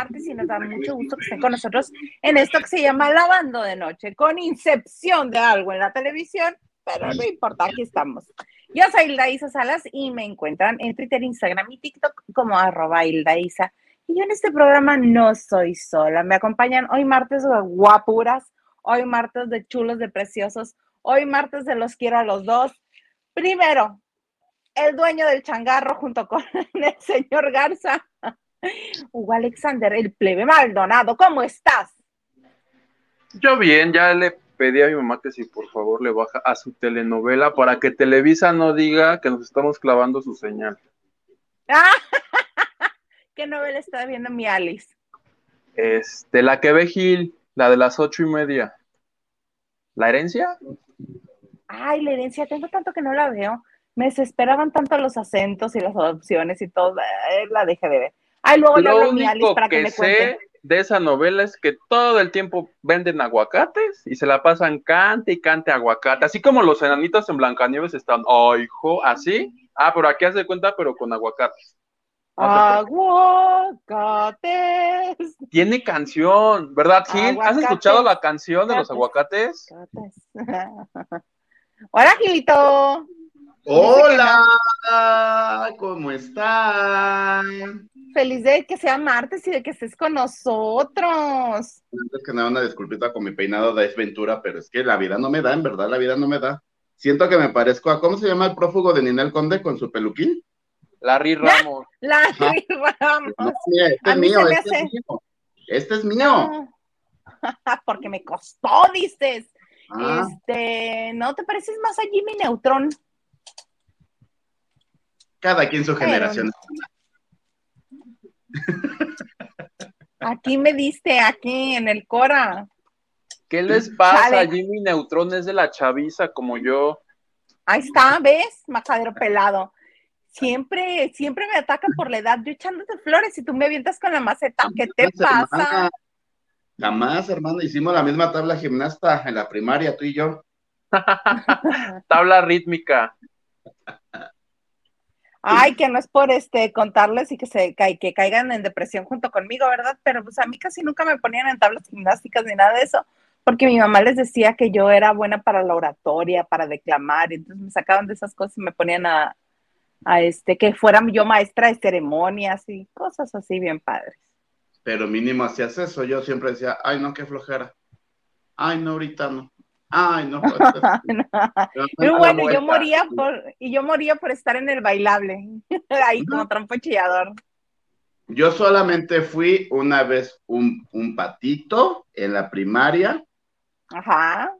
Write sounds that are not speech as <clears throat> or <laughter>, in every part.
Martes y nos da mucho gusto que estén con nosotros en esto que se llama Lavando de Noche, con incepción de algo en la televisión, pero no importa, aquí estamos. Yo soy Hilda Isa Salas y me encuentran en Twitter, Instagram y TikTok como arroba Hilda Isa. Y yo en este programa no soy sola, me acompañan hoy martes de guapuras, hoy martes de chulos, de preciosos, hoy martes de los quiero a los dos. Primero, el dueño del changarro junto con <laughs> el señor Garza. Hugo Alexander, el plebe Maldonado, ¿cómo estás? Yo bien, ya le pedí a mi mamá que si por favor le baja a su telenovela para que Televisa no diga que nos estamos clavando su señal. <laughs> ¿Qué novela está viendo mi Alice? Este, la que ve Gil, la de las ocho y media. ¿La herencia? Ay, la herencia, tengo tanto que no la veo. Me desesperaban tanto los acentos y las adopciones y todo, eh, la dejé de ver. Ay, luego Lo único para que, me sé de esa novela es que todo el tiempo venden aguacates y se la pasan cante y cante aguacate, así como los enanitos en Blancanieves están, oh, hijo, así. Ah, pero aquí hace cuenta, pero con aguacates. aguacates. Tiene canción, ¿verdad, Gil? ¿Has escuchado la canción de los aguacates? <laughs> Hola, Gilito. Hola, ¿cómo están? Feliz de que sea martes y de que estés con nosotros. Antes que nada, una disculpita con mi peinado de Ventura, pero es que la vida no me da, en verdad, la vida no me da. Siento que me parezco a, ¿cómo se llama el prófugo de Ninel Conde con su peluquín? Larry Ramos. Larry <laughs> Ramos. este, es mío, este es mío, este es mío. Porque me costó, dices. Ah. Este, ¿no te pareces más a Jimmy Neutron? Cada quien su generación. Aquí me diste, aquí en el Cora. ¿Qué les pasa? Jimmy Neutron es de la chaviza como yo. Ahí está, ¿ves? Majadero pelado. Siempre, siempre me atacan por la edad. Yo echándote flores y tú me avientas con la maceta. ¿Qué te pasa? Jamás, hermano. Hicimos la misma tabla gimnasta en la primaria, tú y yo. <laughs> tabla rítmica. Ay, que no es por este contarles y que se caigan en depresión junto conmigo, ¿verdad? Pero pues a mí casi nunca me ponían en tablas gimnásticas ni nada de eso, porque mi mamá les decía que yo era buena para la oratoria, para declamar, y entonces me sacaban de esas cosas y me ponían a, a este, que fuera yo maestra de ceremonias y cosas así bien padres. Pero mínimo hacías eso, yo siempre decía, ay no, qué flojera. Ay, no, ahorita no. Ay, no. <laughs> Pero bueno, yo moría por, y yo moría por estar en el bailable, <laughs> ahí como trompo chillador. Yo solamente fui una vez un, un, patito en la primaria. Ajá.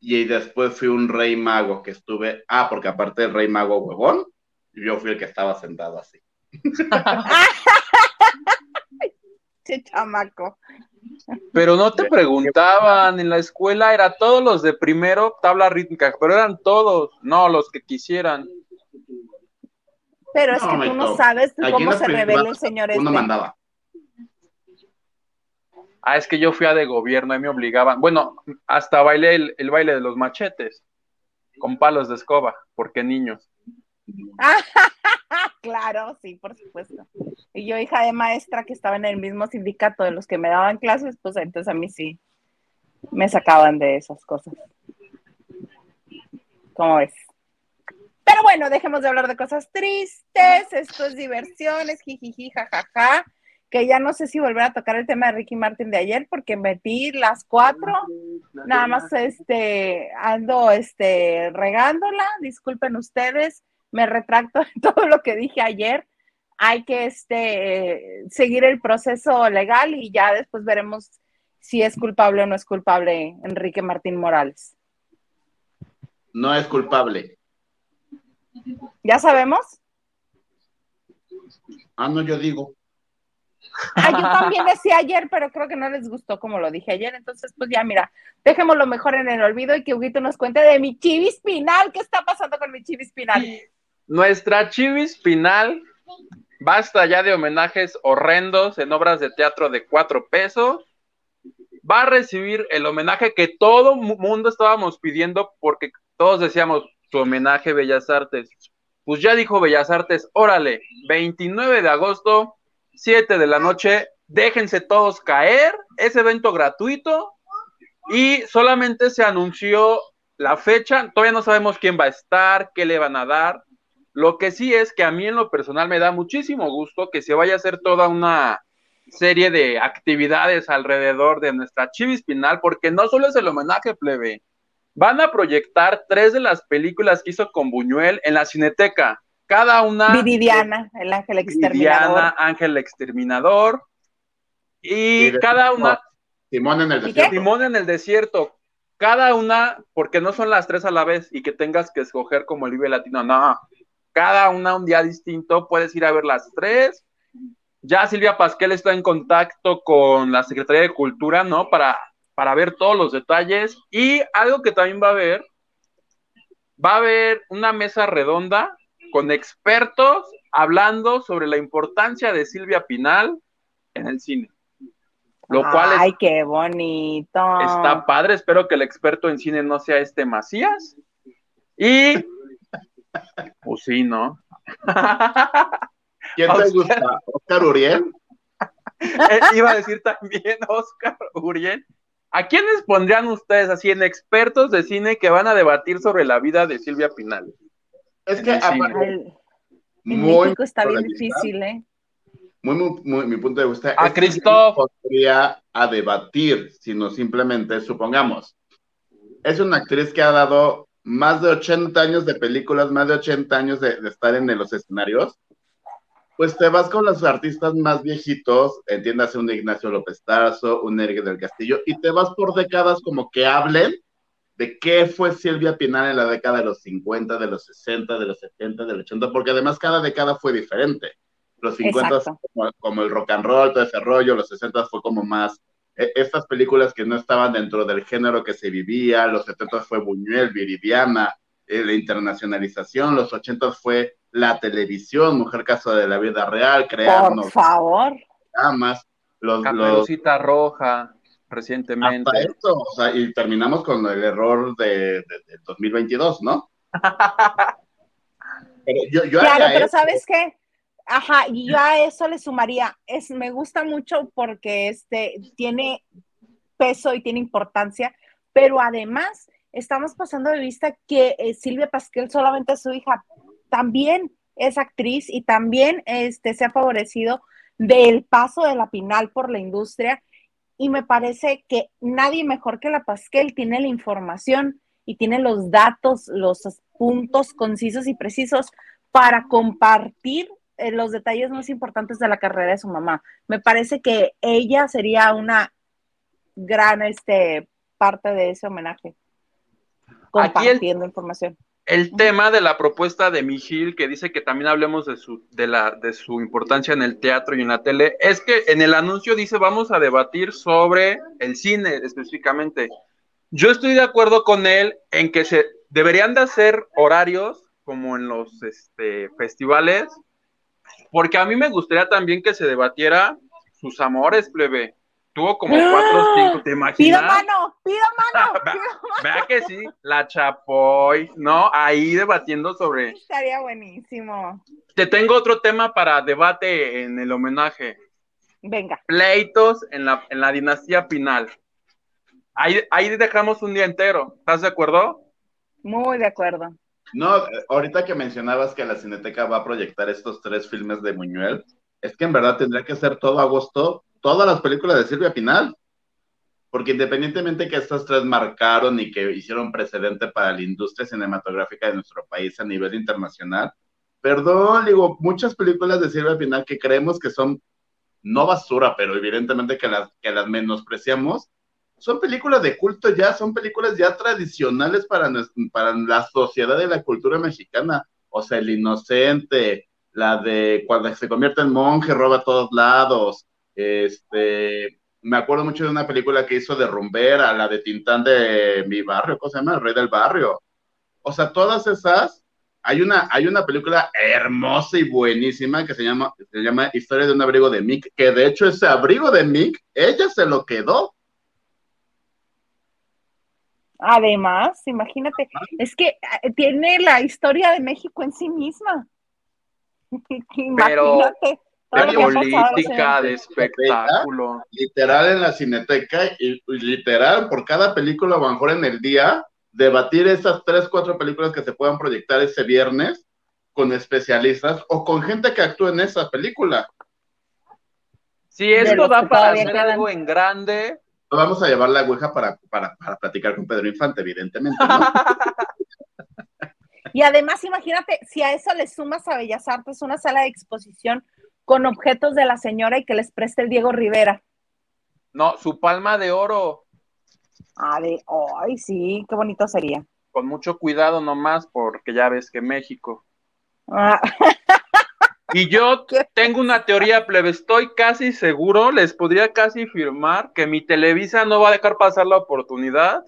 Y después fui un rey mago que estuve, ah, porque aparte del rey mago huevón, yo fui el que estaba sentado así. <laughs> che chamaco. Pero no te preguntaban, en la escuela era todos los de primero, tabla rítmica, pero eran todos, no los que quisieran. Pero es que tú no sabes cómo se revela el señor uno este. mandaba. Ah, es que yo fui a de gobierno y me obligaban. Bueno, hasta bailé el, el baile de los machetes, con palos de escoba, porque niños. <laughs> claro, sí, por supuesto. Y yo, hija de maestra que estaba en el mismo sindicato de los que me daban clases, pues entonces a mí sí me sacaban de esas cosas. ¿Cómo ves? Pero bueno, dejemos de hablar de cosas tristes, esto es diversiones, jijiji, jajaja, que ya no sé si volver a tocar el tema de Ricky Martin de ayer, porque metí las cuatro, nada más este, ando este, regándola, disculpen ustedes, me retracto de <laughs> todo lo que dije ayer. Hay que este, seguir el proceso legal y ya después veremos si es culpable o no es culpable Enrique Martín Morales. No es culpable. ¿Ya sabemos? Ah, no, yo digo. Ah, yo también decía ayer, pero creo que no les gustó como lo dije ayer. Entonces, pues ya, mira, dejémoslo mejor en el olvido y que Huguito nos cuente de mi chivis pinal. ¿Qué está pasando con mi chivis pinal? Nuestra chivis final, basta ya de homenajes horrendos en obras de teatro de cuatro pesos. Va a recibir el homenaje que todo mundo estábamos pidiendo porque todos decíamos su homenaje Bellas Artes. Pues ya dijo Bellas Artes, órale, 29 de agosto, 7 de la noche, déjense todos caer, es evento gratuito y solamente se anunció la fecha, todavía no sabemos quién va a estar, qué le van a dar. Lo que sí es que a mí en lo personal me da muchísimo gusto que se vaya a hacer toda una serie de actividades alrededor de nuestra Chivis Pinal, porque no solo es el homenaje plebe, van a proyectar tres de las películas que hizo con Buñuel en la Cineteca. Cada una. Viridiana, el ángel exterminador. Viridiana, ángel exterminador. Y, cada una. Simón en el desierto. Simón en el desierto. Cada una, porque no son las tres a la vez y que tengas que escoger como el Vive Latino, no. Cada una un día distinto, puedes ir a ver las tres. Ya Silvia Pasquel está en contacto con la Secretaría de Cultura, ¿no? Para para ver todos los detalles. Y algo que también va a haber, va a haber una mesa redonda con expertos hablando sobre la importancia de Silvia Pinal en el cine. Lo cual Ay, qué bonito. Está padre, espero que el experto en cine no sea este Macías. Y pues sí, ¿no? <laughs> ¿Quién te gusta? ¿Oscar Uriel? Eh, iba a decir también <laughs> Oscar Uriel. ¿A quiénes pondrían ustedes así en expertos de cine que van a debatir sobre la vida de Silvia Pinal? Es que muy está bien difícil, ¿eh? Muy, muy, mi punto de vista. A Cristóbal. podría a debatir, sino simplemente, supongamos, es una actriz que ha dado más de 80 años de películas, más de 80 años de, de estar en los escenarios pues te vas con los artistas más viejitos, entiéndase un Ignacio López Tarso, un Eric del Castillo, y te vas por décadas como que hablen de qué fue Silvia Pinal en la década de los 50, de los 60, de los 70, del 80, porque además cada década fue diferente. Los 50 como, como, el rock and roll, todo ese rollo, los 60 fue como más estas películas que no estaban dentro del género que se vivía, los 70 fue Buñuel, Viridiana, eh, la internacionalización, los 80 fue la televisión, Mujer Caso de la Vida Real, crearnos. Por favor. Más, los, Caperucita Roja, recientemente. Hasta esto, o sea, y terminamos con el error de, 2022, ¿no? <laughs> claro, pero ¿sabes qué? Ajá, y yo a eso le sumaría, es, me gusta mucho porque este tiene peso y tiene importancia, pero además estamos pasando de vista que eh, Silvia Pasquel solamente su hija, también es actriz y también este, se ha favorecido del paso de la Pinal por la industria y me parece que nadie mejor que la Pasquel tiene la información y tiene los datos, los puntos concisos y precisos para compartir eh, los detalles más importantes de la carrera de su mamá. Me parece que ella sería una gran este, parte de ese homenaje compartiendo información. El tema de la propuesta de Mijil, que dice que también hablemos de su, de, la, de su importancia en el teatro y en la tele, es que en el anuncio dice vamos a debatir sobre el cine específicamente. Yo estoy de acuerdo con él en que se deberían de hacer horarios como en los este, festivales, porque a mí me gustaría también que se debatiera sus amores, plebe. Tuvo como cuatro o cinco, ¿te imaginas? Pido mano, <laughs> pido mano, Vea que sí, la Chapoy, ¿no? Ahí debatiendo sobre. Estaría buenísimo. Te tengo otro tema para debate en el homenaje. Venga. Pleitos en la, en la dinastía Pinal. Ahí, ahí dejamos un día entero. ¿Estás de acuerdo? Muy de acuerdo. No, ahorita que mencionabas que la Cineteca va a proyectar estos tres filmes de Muñuel, es que en verdad tendría que ser todo agosto todas las películas de Silvia Pinal. Porque independientemente que estas tres marcaron y que hicieron precedente para la industria cinematográfica de nuestro país a nivel internacional, perdón, digo, muchas películas de Silvia Pinal que creemos que son no basura, pero evidentemente que las, que las menospreciamos, son películas de culto ya, son películas ya tradicionales para, para la sociedad y la cultura mexicana. O sea, El Inocente, la de cuando se convierte en monje, roba a todos lados, este, me acuerdo mucho de una película que hizo de Rumbera, la de Tintán de mi barrio, ¿cómo se llama? El Rey del Barrio. O sea, todas esas, hay una, hay una película hermosa y buenísima que se llama, se llama Historia de un abrigo de Mick, que de hecho ese abrigo de Mick, ella se lo quedó. Además, imagínate, es que eh, tiene la historia de México en sí misma. <laughs> imagínate Todo De política, de espectáculo. literal en la cineteca y, literal por cada película o a lo mejor en el día debatir esas tres, cuatro películas que se puedan proyectar ese viernes con especialistas o con gente que actúe en esa película. Si esto da que para hacer quedan. algo en grande, Vamos a llevar la Ouija para, para, para platicar con Pedro Infante, evidentemente. ¿no? <laughs> Y además, imagínate, si a eso le sumas a Bellas Artes una sala de exposición con objetos de la señora y que les preste el Diego Rivera. no, su palma de oro, Ah, de, ay, sí, qué bonito sería. con mucho cuidado nomás, porque ya ves que México. Ah, <laughs> Y yo <laughs> tengo una teoría, plebe, estoy casi seguro, les podría casi firmar que mi Televisa no va a dejar pasar la oportunidad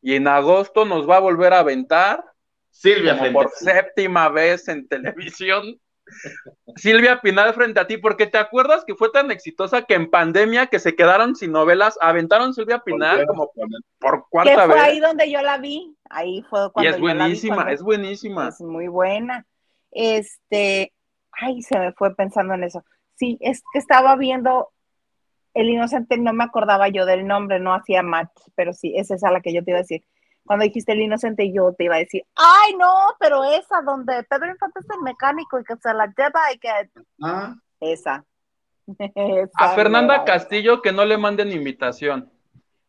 y en agosto nos va a volver a aventar Silvia como por séptima vez en televisión. <laughs> Silvia Pinal frente a ti, porque te acuerdas que fue tan exitosa que en pandemia que se quedaron sin novelas, aventaron Silvia Pinal como por cuarta fue vez. ahí donde yo la vi. Ahí fue Y cuando es yo la vi, buenísima, cuando- es buenísima. Es muy buena. Este, ay, se me fue pensando en eso. Sí, es que estaba viendo El Inocente, no me acordaba yo del nombre, no hacía match, pero sí, esa es a la que yo te iba a decir. Cuando dijiste El Inocente, yo te iba a decir, ay, no, pero esa donde Pedro Infante es el mecánico y que se la lleva y que Ah, esa. <laughs> Esa A Fernanda esa. Castillo que no le manden invitación,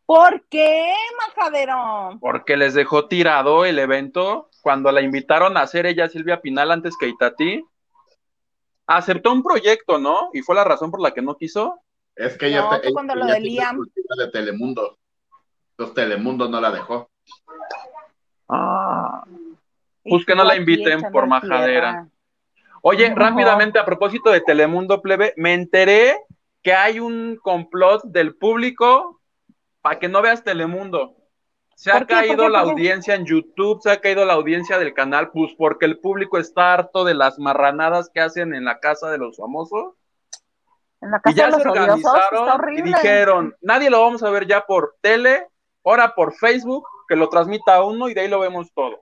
¿Por qué, majadero? porque les dejó tirado el evento cuando la invitaron a hacer ella Silvia Pinal antes que Itatí. Aceptó un proyecto, ¿no? Y fue la razón por la que no quiso. es que ella, No, te- ella cuando lo de Liam. de Telemundo. Entonces Telemundo no la dejó. Ah. Pues que no la inviten por majadera. Oye, No. rápidamente, a propósito de Telemundo Plebe, me enteré que hay un complot del público para que no veas Telemundo. Se ha ¿Por qué? ¿Por caído la audiencia en YouTube, se ha caído la audiencia del canal, pues porque el público está harto de las marranadas que hacen en la casa de los famosos. En la Y casa ya de se los odiosos, está organizaron y dijeron, nadie lo vamos a ver ya por tele, ahora por Facebook, que lo transmita uno y de ahí lo vemos todo.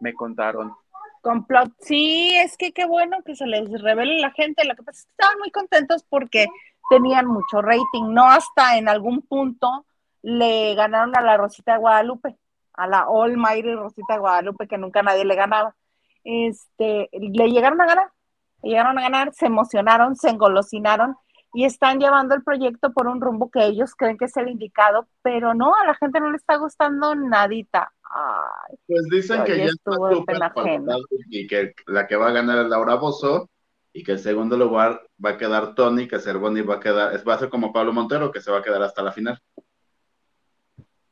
Me contaron. Complot. Sí, es que qué bueno que se les revele la gente. Lo que pasa es que estaban muy contentos porque tenían mucho rating. No hasta en algún punto le ganaron a la Rosita de Guadalupe, a la Almighty Rosita de Guadalupe, que nunca nadie le ganaba. Este, le llegaron a ganar, le llegaron a ganar, se emocionaron, se engolosinaron y están llevando el proyecto por un rumbo que ellos creen que es el indicado, pero no, a la gente no le está gustando nadita. Ay, Pues dicen que ya está súper y que la que va a ganar es Laura Bozo y que el segundo lugar va a quedar Tony, que Cervoni va a quedar, va a ser como Pablo Montero, que se va a quedar hasta la final.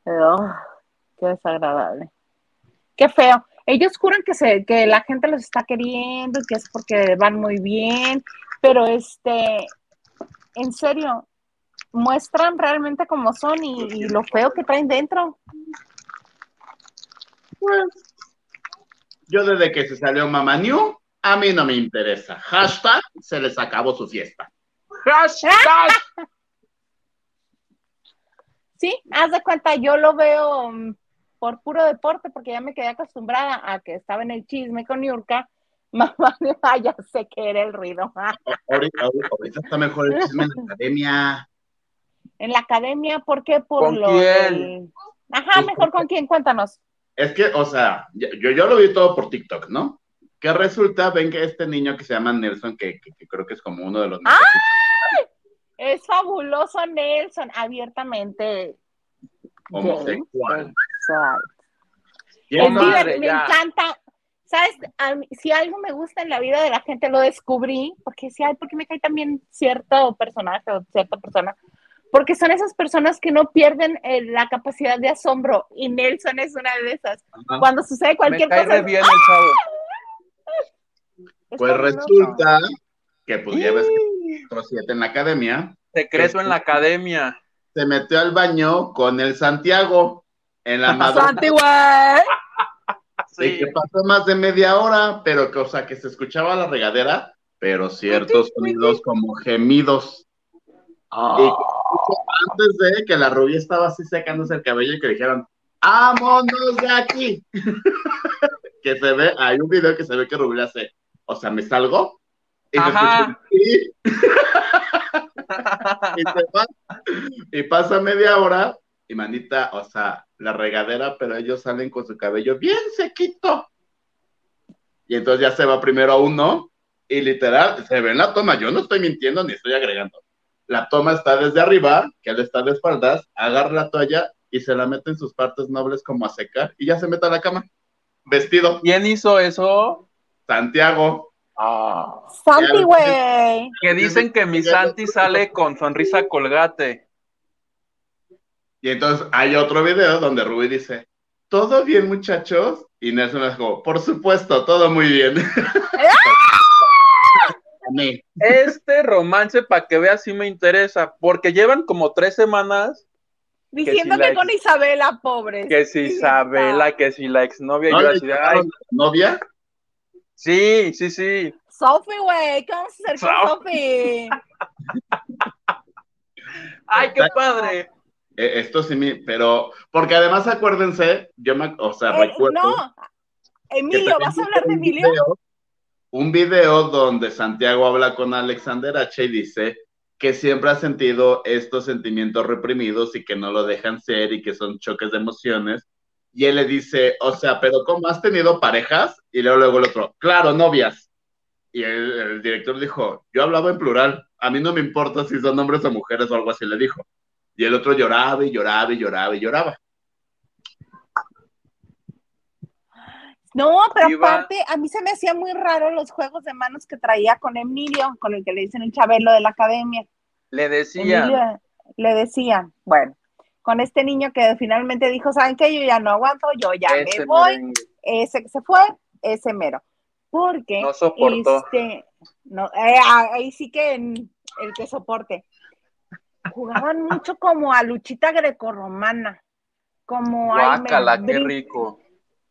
Oh, qué desagradable. Qué feo. Ellos juran que se, que la gente los está queriendo y que es porque van muy bien, pero este, en serio, muestran realmente cómo son y, y lo feo que traen dentro. Yo desde que se salió Mamá New, a mí no me interesa. Hashtag, se les acabó su fiesta. ¡Hashtag! Sí, haz de cuenta, yo lo veo mm, por puro deporte porque ya me quedé acostumbrada a que estaba en el chisme con Yurka. <laughs> Mamá, ya sé que era el ruido. Ahorita, ahorita está mejor el chisme en la <laughs> academia. En la academia, ¿por qué? Por ¿Con lo quién? del- Ajá, Pues, mejor con quién, cuéntanos. Es que, o sea, yo, yo lo vi todo por TikTok, ¿no? Que resulta, ven que este niño que se llama Nelson, que, que- que creo que es como uno de los ¡Ah! Es fabuloso Nelson, abiertamente. homosexual. me encanta. ¿Sabes? Mí- si algo me gusta en la vida de la gente, lo descubrí, porque si hay, porque me cae también cierto personaje o cierta persona, porque son esas personas que no pierden eh, la capacidad de asombro, y Nelson es una de esas. Ajá. Cuando sucede Me cualquier cae cosa, bien el chavo. es Pues resulta que, pues ya ves que otro siete en la academia, Secreto en la academia. se metió al baño con el Santiago en la madrugada. Santi, güey. <laughs> Y que pasó más de media hora, pero que, o sea, que se escuchaba la regadera, pero ciertos sonidos como gemidos. Y antes de que la rubia estaba así secándose el cabello y que dijeron, ¡vámonos de aquí! <laughs> que se ve, hay un video que se ve que Rubia hace, o sea, me salgo. Y, y, pasa media hora y manita, o sea, la regadera, pero ellos salen con su cabello bien sequito. Y entonces ya se va primero uno y literal, se ve en la toma, yo no estoy mintiendo ni estoy agregando. La toma está desde arriba, que él está de espaldas, agarra la toalla y se la mete en sus partes nobles como a secar y ya se mete a la cama. Vestido. ¿Quién hizo eso? Santiago. Ah. Santi, güey. Que dicen que mi Santi sale con sonrisa colgate. Y entonces hay otro video donde Rubí dice, ¿todo bien muchachos? Y Nelson es como, por supuesto, todo muy bien. <laughs> Este romance, para que veas, sí me interesa, porque llevan como tres semanas Diciendo si que, con Isabela, pobre. que si Isabela, que si la exnovia, ¿No yo la novia? Sí, sí, sí. Sophie, güey, ¿qué vamos a hacer con Sophie? <laughs> Ay, qué padre. Eh, esto sí, pero, porque además acuérdense, yo me, o sea, Eh, recuerdo. no, Emilio, ¿vas a hablar de Emilio? video- un video donde Santiago habla con Alexander H. y dice que siempre ha sentido estos sentimientos reprimidos y que no lo dejan ser y que son choques de emociones. Y él le dice, o sea, pero ¿cómo has tenido parejas? Y luego, luego el otro, claro, novias. Y el, el director dijo, yo hablaba en plural, a mí no me importa si son hombres o mujeres o algo así, le dijo. Y el otro lloraba y lloraba y lloraba y lloraba. No, pero Iba- aparte, a mí se me hacía muy raro los juegos de manos que traía con Emilio, con el que le dicen el Chabelo de la academia. Le decía, Emilio le decían, bueno, con este niño que finalmente dijo, ¿saben qué? Yo ya no aguanto, yo ya ese me voy, merengue. ese que se fue, ese mero. Porque, No soportó. este, no, eh, ahí sí que en- el que soporte. Jugaban <laughs> mucho como a luchita grecorromana, como ay, me Guácala, qué brin- rico.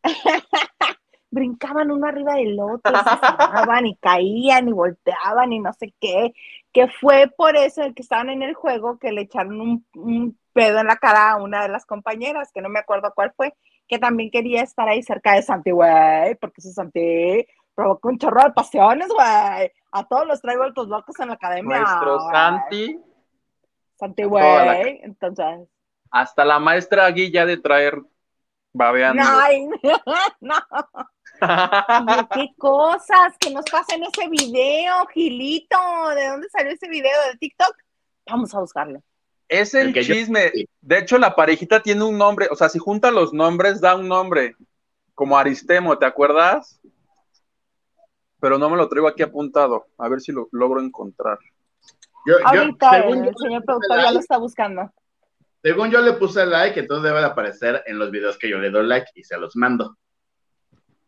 <laughs> brincaban uno arriba del otro, se y caían y volteaban y no sé qué, que fue por eso el que estaban en el juego que le echaron un, un pedo en la cara a una de las compañeras, que no me acuerdo cuál fue, que también quería estar ahí cerca de Santi, güey, porque ese Santi provoca un chorro de pasiones, güey. A todos los traigo vueltos locos en la academia. Nuestro. Santi, Santi, güey. Entonces, hasta la maestra Agui ya de traer babeando. ay, <laughs> no. <laughs> Qué cosas, que nos pasen ese video, Gilito. ¿De dónde salió ese video de TikTok? Vamos a buscarlo. Es el, yo- chisme. De hecho, la parejita tiene un nombre. O sea, si junta los nombres, da un nombre. Como Aristemo, ¿te acuerdas? Pero no me lo traigo aquí apuntado. A ver si lo logro encontrar. Yo, yo- Ahorita según, el yo, señor productor ya lo está buscando. según yo le puse like, entonces debe de aparecer en los videos que yo le doy like y se los mando.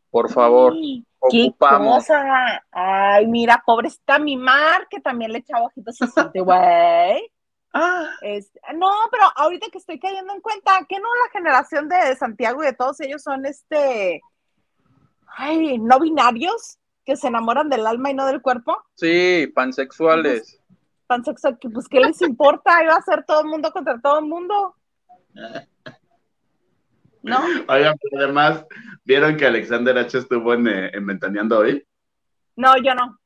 Por favor, Ay, ¡Qué ocupamos. cosa! Ay, mira, pobrecita mi Mar, que también le echaba ojitos a Santi, güey. Ah, Este, no, pero ahorita que estoy cayendo en cuenta, que no la generación de Santiago y de todos ellos son este, ay, no binarios, que se enamoran del alma y no del cuerpo, sí, pansexuales. pansexual, que pues qué les importa, iba a ser todo el mundo contra todo el mundo. <laughs> ¿No? Oigan, pero además, ¿vieron que Alexander H estuvo en, eh, en Ventaneando hoy? No, yo no.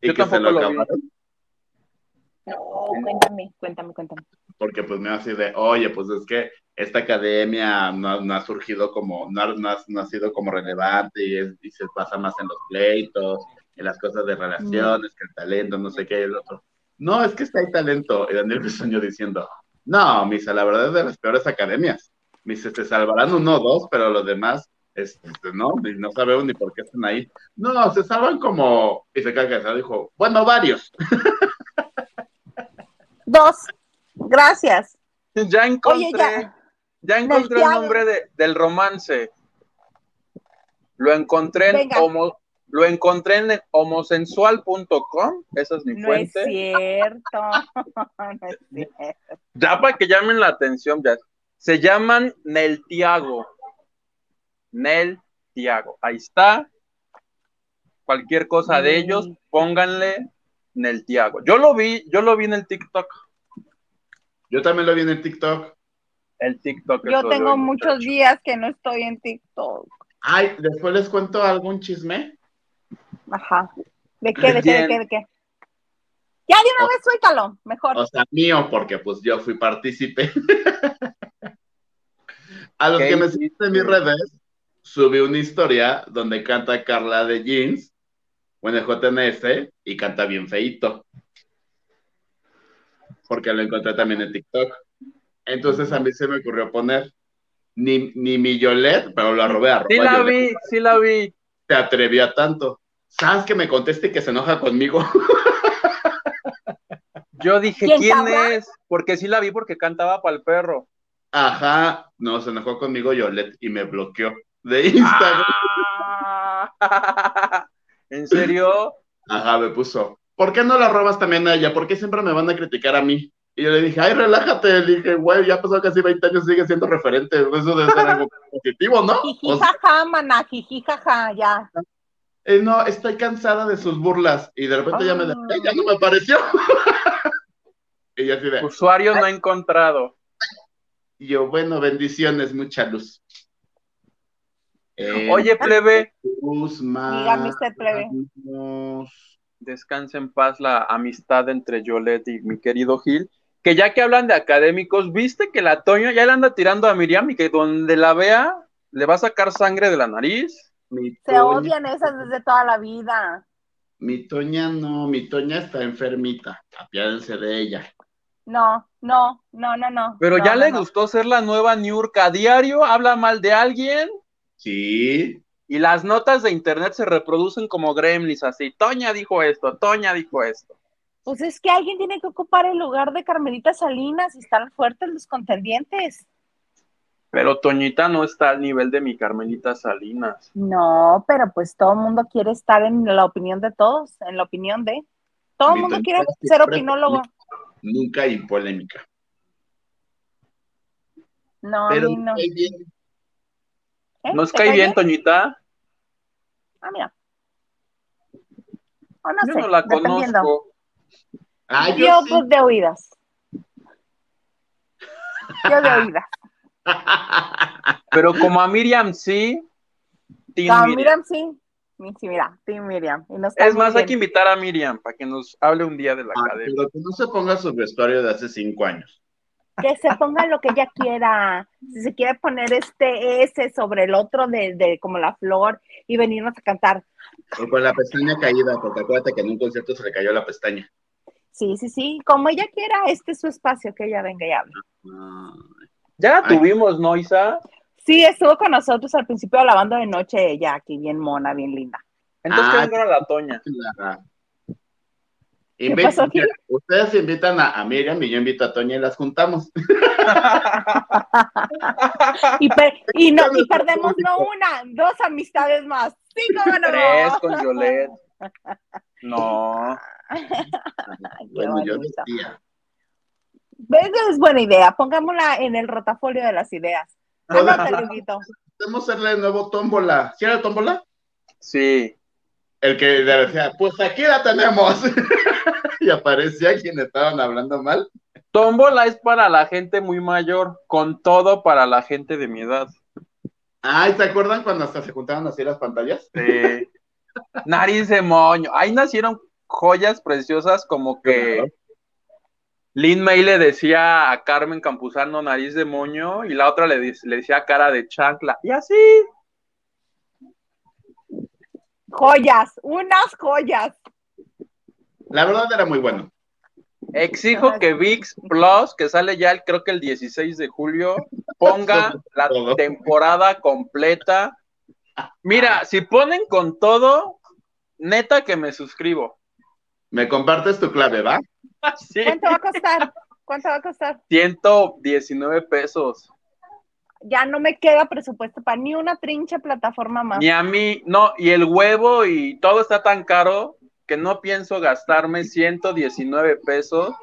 Y Yo que se tampoco lo lo vi. No, cuéntame, cuéntame, cuéntame. Porque pues me va así de, oye, pues es que esta academia no, no ha surgido como, no, ha- no ha, no ha sido como relevante y, es- y se pasa más en los pleitos, en las cosas de relaciones, que el talento, no sé qué, el otro. No, es que está hay talento. Y Daniel Bisoño diciendo, no, Misa, la verdad es de las peores academias. Misa, se salvarán uno o dos, pero los demás, este, no, no sabemos ni por qué están ahí. No, se salvan como, y se cae casado, dijo, bueno, varios. <laughs> Dos, gracias. Ya encontré, Oye, ya. ya encontré el nombre de- del romance. Lo encontré en Venga. homo, lo encontré en homosensual.com, esa es mi No es fuente. cierto. <laughs> No es cierto. Ya para que llamen la atención, ya. Se llaman Nel Tiago. Nel Tiago. Ahí está. Cualquier cosa de ellos, pónganle Nel Tiago. Yo lo vi, yo lo vi en el TikTok. Yo también lo vi en el TikTok. El TikTok. Yo tengo muchos días que no estoy en TikTok. Ay, después les cuento algún chisme. Ajá. ¿De qué, de qué, de qué, de qué? Ya de una vez suéltalo, mejor. O sea, mío, porque pues yo fui partícipe. <laughs> A los ¿Qué que me siguen en mis redes, subí una historia donde canta Carla de Jeans, o en el JNS, y canta bien feito. Porque lo encontré también en TikTok. Entonces a mí se me ocurrió poner ni, ni mi Yolet, pero lo arrobé a Sí la vi, sí la vi. te atrevía tanto. ¿Sabes que me conteste y que se enoja conmigo? <laughs> Yo dije, ¿Quién ¿quién, sabrá? es? Porque sí la vi porque cantaba para el perro. Ajá, no, se enojó conmigo Yolet y me bloqueó de Instagram. Ah. <laughs> ¿En serio? Ajá, me puso. ¿Por qué no la robas también a ella? ¿Por qué siempre me van a criticar a mí? Y yo le dije, ay, relájate. Le dije, güey, ya pasó casi 20 años, sigue siendo referente. Eso debe ser algo <laughs> positivo, ¿no? Jiji, O sea, jaja, maná, jiji, jaja, ya. eh, no, estoy cansada de sus burlas. Y de repente ya me Ah. "Eh, ya no me pareció. <laughs> y así de, Usuario no encontrado. y yo, bueno, bendiciones, mucha luz. Eh, Oye, plebe, Guzmán, Dígame usted, plebe. descansa en paz la amistad entre Yolette y mi querido Gil. Que ya que hablan de académicos, ¿viste que la Toño ya le anda tirando a Miriam y que donde la vea le va a sacar sangre de la nariz? Mi Se Toña- odian esas desde toda la vida. Mi Toña no, mi Toña está enfermita. Apiádense de ella. No, no, no, no, no. Pero No, ya no, le no. gustó ser la nueva Niurka. A diario habla mal de alguien Sí, y las notas de internet se reproducen como gremlins así. Toña dijo esto, Toña dijo esto. Pues es que alguien tiene que ocupar el lugar de Carmelita Salinas y están fuertes los contendientes. Pero Toñita no está al nivel de mi Carmelita Salinas. No, pero pues todo el mundo quiere estar en la opinión de todos, en la opinión de. Todo el mundo quiere ser opinólogo. nunca hay polémica. No, Pero a mí no. muy bien. ¿Eh? ¿Nos ¿Te cae cae bien, Toñita? Ah, mira. O no Yo sé, no la conozco. Ah, yo Yo, sí. pues de oídas. Yo de oídas. <laughs> Pero como a Miriam sí, Team No, Miriam. Miriam sí. Sí, mira, Team Miriam. Y nos cae Es más, hay que invitar a Miriam para que nos hable un día de la Ah, academia. pero que no se ponga su vestuario de hace cinco años. Que se ponga lo que ella quiera. Si se quiere poner este S sobre el otro de, de como la flor y venirnos a cantar. O con la pestaña caída, porque acuérdate que en un concierto se le cayó la pestaña. Sí, sí, sí. Como ella quiera, este es su espacio, que ella venga y hable. Ya la tuvimos, ¿no, Isa? Sí, estuvo con nosotros al principio lavando de noche ella aquí, bien mona, bien linda. Entonces, Ah. ¿qué la Toña? la- ¿Qué Invi- pasó aquí? Ustedes invitan a, a Miriam y yo invito a Toña y las juntamos. <laughs> Y, per- y, no, y perdemos no una, dos amistades más. Sí, cómo no. Tres con Yolette. <laughs> No. Bueno, yo decía. ¿Ves? Es buena idea. Pongámosla en el rotafolio de las ideas. Podemos hacerle de nuevo tómbola. ¿Sí era tómbola? Sí. El que decía, pues aquí la tenemos. <laughs> y aparecía quien estaban hablando mal. Tómbola es para la gente muy mayor, con todo para la gente de mi edad. Ay, ¿se acuerdan cuando hasta se juntaban así las pantallas? Sí. Nariz de moño. Ahí nacieron joyas preciosas como que Claro. Lin May le decía a Carmen Campuzano nariz de moño y la otra le, le decía cara de chancla. Y así. Joyas, unas joyas. La verdad era muy bueno. Exijo que VIX Plus, que sale ya el, creo que el 16 de julio, ponga <laughs> la temporada completa. Mira, si ponen con todo, neta que me suscribo. Me compartes tu clave, ¿va? <laughs> Sí, ¿Cuánto va a costar? ¿Cuánto va a costar? 119 pesos. Ya no me queda presupuesto para ni una trincha plataforma más. Ni a mí, no, y el huevo y todo está tan caro que no pienso gastarme 119 pesos.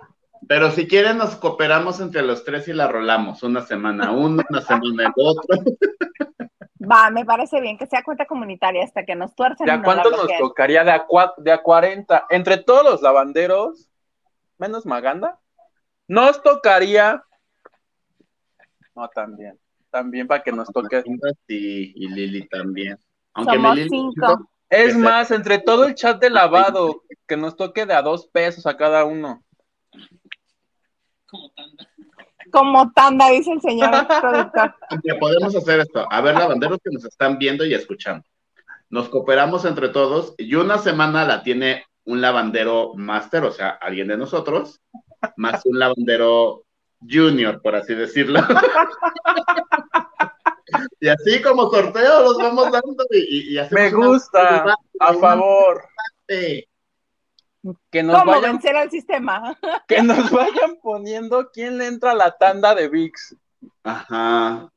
Pero si quieren, nos cooperamos entre los tres y la rolamos. Una semana uno, una semana el otro. <laughs> Va, me parece bien que sea cuenta comunitaria hasta que nos tuercen. ¿De y a cuánto nos tocaría? De a, cua- de a 40. Entre todos los lavanderos, menos Maganda, nos tocaría. No, también. También para que nos toque. Sí, y Lili también. Aunque Somos Lili- cinco. Es Que más, entre todo el chat de lavado, <laughs> que nos toque de a dos pesos a cada uno. Como tanda. Como tanda, dice el señor <laughs> productor. Podemos hacer esto. A ver, lavanderos que nos están viendo y escuchando. Nos cooperamos entre todos y una semana la tiene un lavandero máster, o sea, alguien de nosotros, más un lavandero junior, por así decirlo. <laughs> y así como sorteo los vamos dando y, y- Me gusta, una- a favor. Que nos, ¿Cómo vayan, vencer al sistema? <laughs> que nos vayan poniendo quién le entra a la tanda de VIX. Ajá.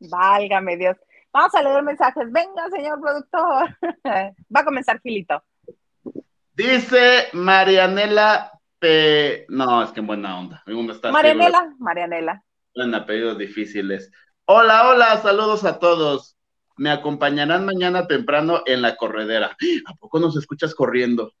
Válgame Dios. Vamos a leer mensajes. Venga, señor productor. <laughs> Va a comenzar Gilito. Dice Marianela P. No, es que en buena onda. Me está Marianela, Marianela. en apellidos difíciles. Hola, hola, saludos a todos. Me acompañarán mañana temprano en la corredera. ¿A poco nos escuchas corriendo?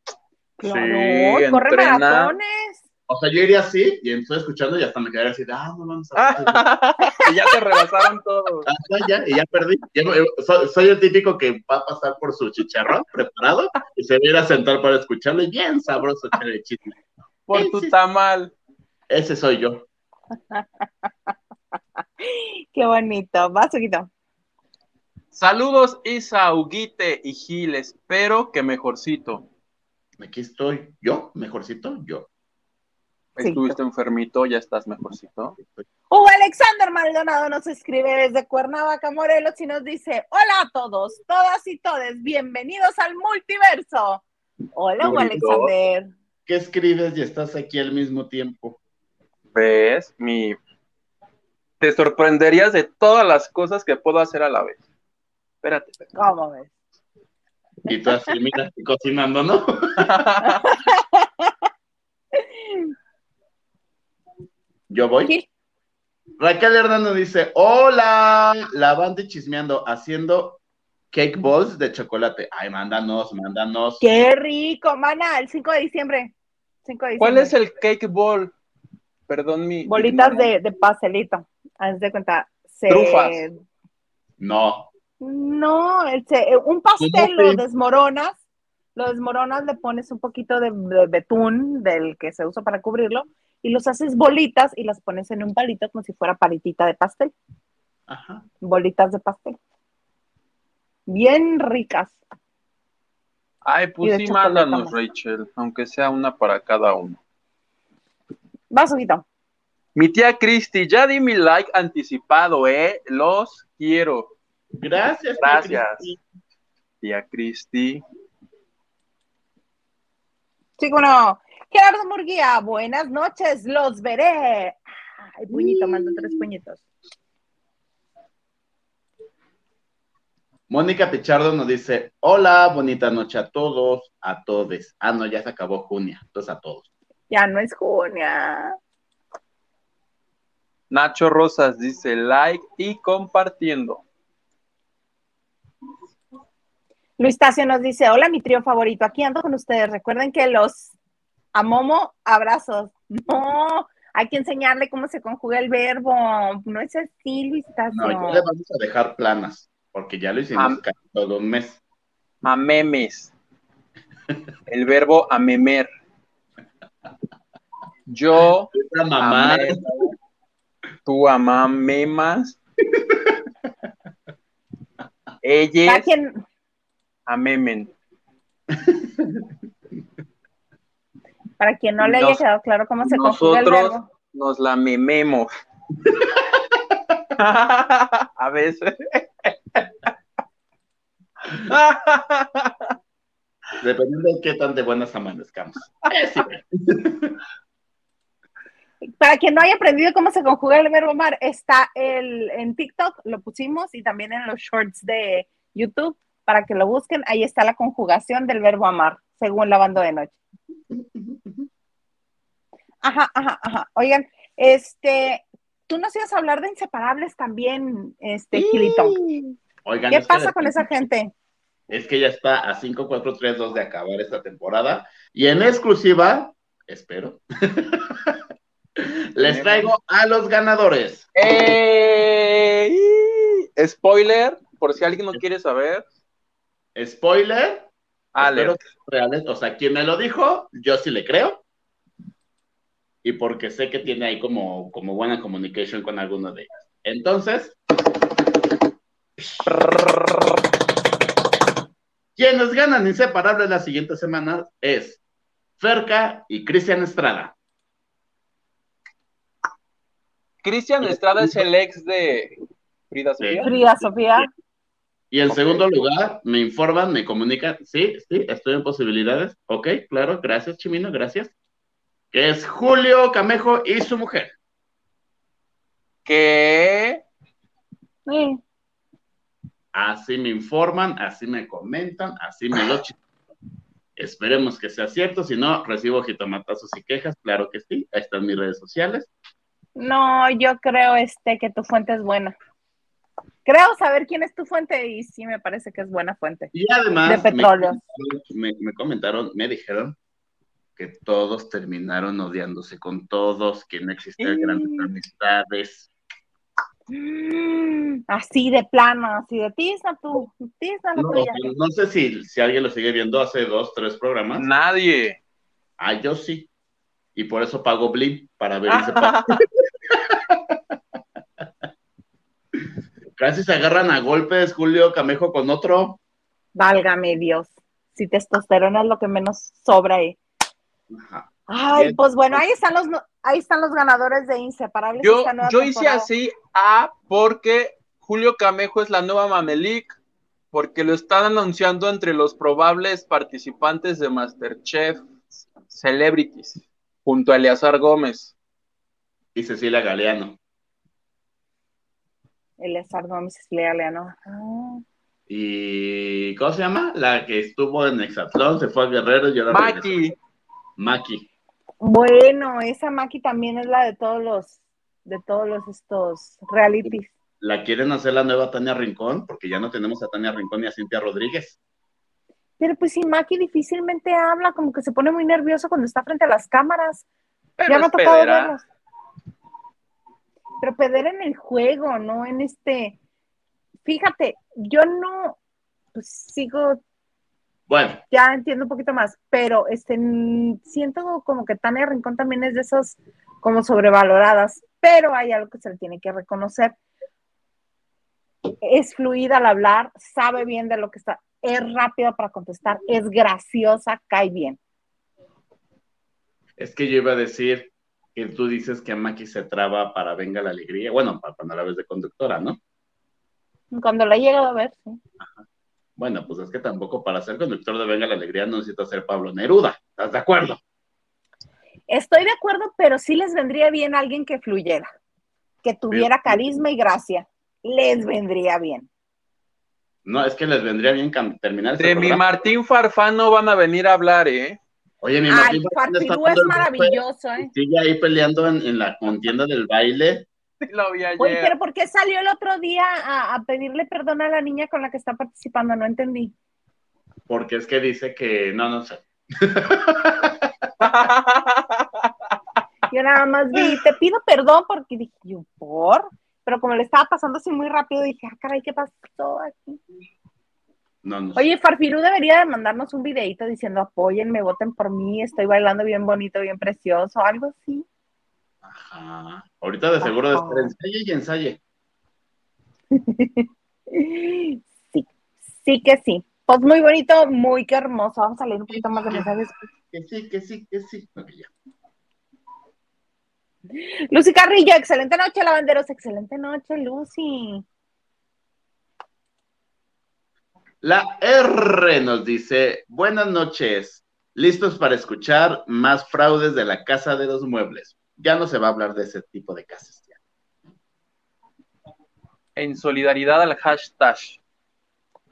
Claro, Sí, corre entrena. maratones. O sea, yo iría así y estoy escuchando y hasta me quedaría así, de, ah, no vamos a <laughs> y ya te rebasaron todos. Ah, ya, y ya perdí. Ya me- soy, soy el típico que va a pasar por su chicharrón preparado y se va a ir a sentar para escucharlo y bien sabroso echar el chisme. Por tu tamal. Ese soy yo. <laughs> <laughs> Qué bonito. Va, Suguito. Saludos, Isa, Huguite y Gil. Espero que mejorcito. Aquí estoy yo, mejorcito, yo. Estuviste enfermito, ya estás mejorcito. Hugo Alexander Maldonado nos escribe desde Cuernavaca, Morelos, y nos dice: Hola a todos, todas y todes, bienvenidos al multiverso. Hola, Hugo. Alexander. ¿Qué escribes y estás aquí al mismo tiempo? ¿Ves? Mi... Te sorprenderías de todas las cosas que puedo hacer a la vez. Espérate. espérate. ¿Cómo ves? Y tú así, mira, cocinando, ¿no? <laughs> Yo voy. Raquel Hernández dice, hola, lavando y chismeando, haciendo cake balls de chocolate. Ay, mándanos, mándanos. Qué rico, mana, el 5 de diciembre. 5 de diciembre. ¿Cuál es el cake ball? Perdón, mi. Bolitas mi- de, de pastelito. Haz de cuenta. se- Trufas. No, No, se- un pastel ¿Cómo lo desmoronas, lo desmoronas, le pones un poquito de, de betún del que se usa para cubrirlo y los haces bolitas y las pones en un palito como si fuera palitita de pastel, ajá. bolitas de pastel. Bien ricas. Ay, pues sí, mándanos. Rachel, aunque sea una para cada uno. Vas, Huguito. Mi tía Cristi, ya di mi like anticipado, ¿eh? Los quiero. Gracias. Gracias. Tía Cristi. Sí, no. Gerardo Murguía, buenas noches, los veré. Ay, puñito, mando tres puñitos. Mónica Pichardo nos dice, hola, bonita noche a todos, a todes. Ah, no, ya se acabó junio, entonces a todos. Ya no es Junia. Nacho Rosas dice like y compartiendo. Luis Tacio nos dice, hola, mi trío favorito, aquí ando con ustedes. Recuerden que los a Momo, abrazos. No, hay que enseñarle cómo se conjuga el verbo. No es así, Luis Tacio. No, ya le vamos a dejar planas, porque ya lo hicimos casi todo un mes. A memes. El verbo amemer. Yo La mamá, amé, tú amamemas. Cada <laughs> Ellas quien, amemen. para quien no le haya quedado claro cómo se conjuga el verbo. nos la mememos. <laughs> A veces. <laughs> dependiendo de qué tan de buenas amanezcamos. <laughs> Sí, Para quien no haya aprendido cómo se conjuga el verbo amar, está el, en TikTok, lo pusimos, y también en los shorts de YouTube, para que lo busquen. Ahí está la conjugación del verbo amar, según lavando de noche. Ajá, ajá, ajá. Oigan, este, tú nos ibas a hablar de inseparables también, este, Gilito. Oigan, ¿Qué pasa con esa gente? Es que ya está a 5, 4, 3, 2 de acabar esta temporada. Y en exclusiva, espero, <laughs> les traigo a los ganadores. ¡Ey! Spoiler, por si alguien no quiere saber. spoiler, Ale. reales. O sea, quien me lo dijo, yo sí le creo. Y porque sé que tiene ahí como, como buena communication con alguno de ellos. Entonces, quienes ganan inseparables la siguiente semana es Ferca y Cristian Estrada. Cristian Estrada es el ex de Frida Sofía. Frida Sofía. Y en segundo lugar, me informan, me comunican, sí, sí, estoy en posibilidades. Ok, claro, gracias, Chimino, gracias. Que es Julio Camejo y su mujer. Que Sí. Así me informan, así me comentan, así me lo Esperemos que sea cierto, si no, recibo jitomatazos y quejas, claro que sí, ahí están mis redes sociales. No, yo creo este que tu fuente es buena. Creo saber quién es tu fuente y sí me parece que es buena fuente. Y además, De petróleo. Me, me comentaron, me dijeron que todos terminaron odiándose con todos, que no existían Sí. grandes amistades. Mm, <gasps> Así de plano, así de tizna tú, tizna la No, tuya. no sé si, si alguien lo sigue viendo hace dos, tres programas. nadie. Ah, yo sí. Y por eso pago Blim para ver ese <laughs> <laughs> Casi se agarran a golpes Julio Camejo con otro. Válgame Dios. Si testosterona es lo que menos sobra ahí. Ajá. Ay, Bien. pues bueno, ahí están los ahí están los ganadores de Inseparables. Yo, yo hice así A porque Julio Camejo es la nueva Mamelik, porque lo están anunciando entre los probables participantes de Masterchef Celebrities, junto a Eleazar Gómez. Y Cecilia Galeano. Eleazar Gómez Cecilia Leano. Ah. Y ¿cómo se llama? La que estuvo en Exatlón, se fue a Guerrero y ahora regresó. Maki, Maki. Bueno, esa Maki también es la de todos los de todos los estos realities. La quieren hacer la nueva Tania Rincón, porque ya no tenemos a Tania Rincón ni a Cintia Rodríguez. Pero pues si Maki difícilmente habla, como que se pone muy nervioso cuando está frente a las cámaras. pero ya me ha tocado pedera. verlos. Pero perder en el juego, no en este. Fíjate, yo no pues, sigo, Bueno, ya entiendo un poquito más, pero este siento como que Tania Rincón también es de esas como sobrevaloradas, pero hay algo que se le tiene que reconocer. Es fluida al hablar, sabe bien de lo que está, es rápida para contestar, es graciosa, cae bien. es que yo iba a decir que tú dices que Maki se traba para Venga la Alegría. Bueno, para cuando la ves de conductora, ¿no? Cuando la he llegado a ver, sí. Bueno, pues es que tampoco para ser conductor de Venga la Alegría no necesita ser Pablo Neruda. ¿Estás de acuerdo? Estoy de acuerdo, pero sí les vendría bien alguien que fluyera, que tuviera carisma y gracia. Les vendría bien. No, es que les vendría bien terminar este De mi programa. Martín Farfán no van a venir a hablar, ¿eh? Oye, mi Ay, Martín Farfán Farfirú dando es maravilloso, ¿eh? Sigue ahí peleando en, en la contienda del baile. Sí lo vi ayer. Oye, pero ¿por qué salió el otro día a, a pedirle perdón a la niña con la que está participando? No entendí. Porque es que dice que no, no sé. <laughs> Yo nada más vi, te pido perdón porque dije, yo, ¿por? Pero como le estaba pasando así muy rápido, dije, ah, caray, ¿qué pasó aquí? No, no sé. Oye, Farfirú debería de mandarnos un videito diciendo, apóyenme, voten por mí, estoy bailando bien bonito, bien precioso, algo así. Ajá. Ahorita de seguro de estar ensaye y ensaye. <laughs> Sí, sí que sí. Pues muy bonito, muy que hermoso. Vamos a leer un poquito más de mensajes. Que sí, que sí, que sí. Ok, ya. Lucy Carrillo, excelente noche, lavanderos. Excelente noche, Lucy. La R nos dice, buenas noches, listos para escuchar más fraudes de la Casa de los Muebles. Ya no se va a hablar de ese tipo de casas. ya. en solidaridad al hashtag.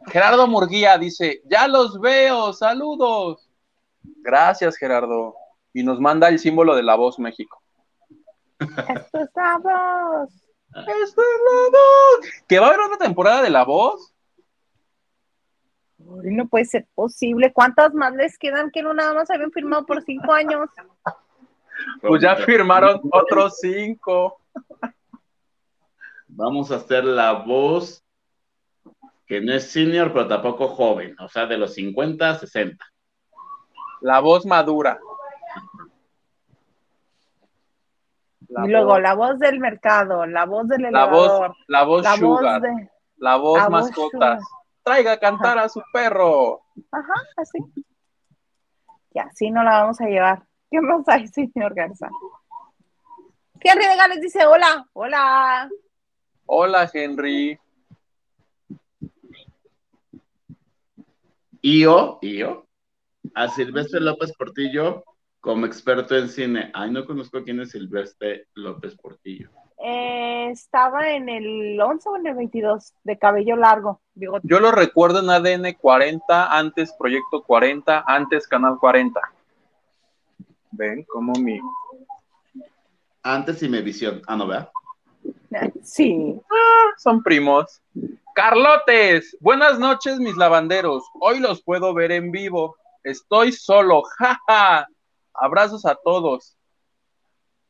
Gerardo Murguía dice, ya los veo, saludos. Gracias, Gerardo. Y nos manda el símbolo de la voz México. Esto es la voz. ¡Esta es la voz! ¿Que va a haber otra temporada de la voz? Ay, no puede ser posible. ¿Cuántas más les quedan que no nada más habían firmado por cinco años? Pues ya firmaron otros cinco. Vamos a hacer la voz que no es senior, pero tampoco joven, o sea, de los 50 a 60. La voz madura. Y luego la voz del mercado, la voz del la elevador, voz, la voz la voz sugar, de... la voz la voz mascotas. Traiga a cantar a su perro. Ajá, así. Y así no la vamos a llevar. ¿Qué más hay, <laughs> señor Garza? Henry de Gales dice, hola, hola. Hola, Henry. Y yo, y yo, a Silvestre López Portillo como experto en cine. Ay, no conozco quién es Silvestre López Portillo. Eh, estaba en el 11 o en el 22, de cabello largo. Digo, Yo lo recuerdo en ADN 40, antes Proyecto 40, antes Canal 40. Ven como mi. Antes y me visión. Ah, no, ¿verdad? <laughs> sí. Son primos. Carlotes, buenas noches, mis lavanderos. Hoy los puedo ver en vivo. Estoy solo, <laughs> jaja. Abrazos a todos.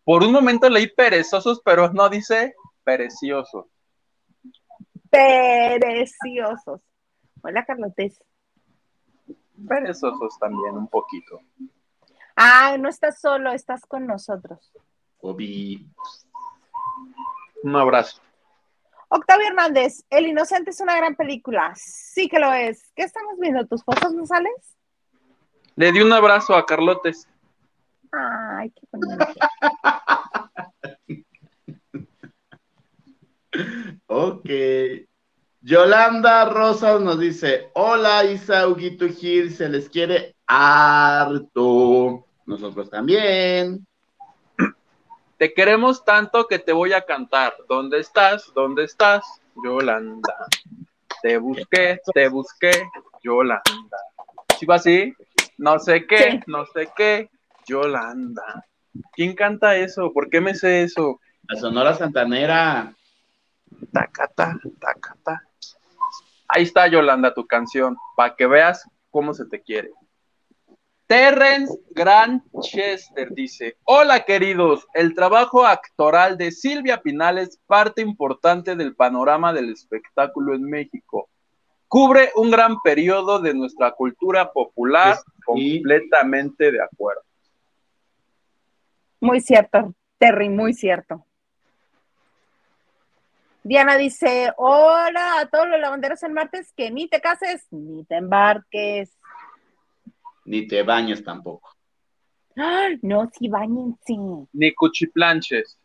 Por un momento leí perezosos, pero no dice pereciosos. Preciosos. Hola, Carlotes. Perezosos también, un poquito. Ah, no estás solo, estás con nosotros. Obi. Un abrazo. Octavio Hernández, El Inocente es una gran película. Sí que lo es. ¿Qué estamos viendo? ¿Tus fotos no sales? Le di un abrazo a Carlotes. Ay, qué bonito. <laughs> Ok. Yolanda Rosas nos dice: Hola, Isa, Huguito Gil, se les quiere harto. Nosotros también. <clears throat> Te queremos tanto que te voy a cantar. ¿Dónde estás? ¿Dónde estás? Yolanda. Te busqué, te busqué, Yolanda. ¿Sí va así? No sé qué, Sí. no sé qué, Yolanda. ¿Quién canta eso? ¿Por qué me sé eso? La Sonora Santanera. Tacata, tacata. Ahí está, Yolanda, tu canción, para que veas cómo se te quiere. Terrence Granchester dice: Hola, queridos. El trabajo actoral de Silvia Pinal es parte importante del panorama del espectáculo en México. Cubre un gran periodo de nuestra cultura popular, Sí. completamente de acuerdo. Muy cierto, Terry, muy cierto. Diana dice, hola a todos los lavanderos en martes, que ni te cases ni te embarques. Ni te bañes tampoco. Ay, no, sí, bañense. Ni cuchiplanches.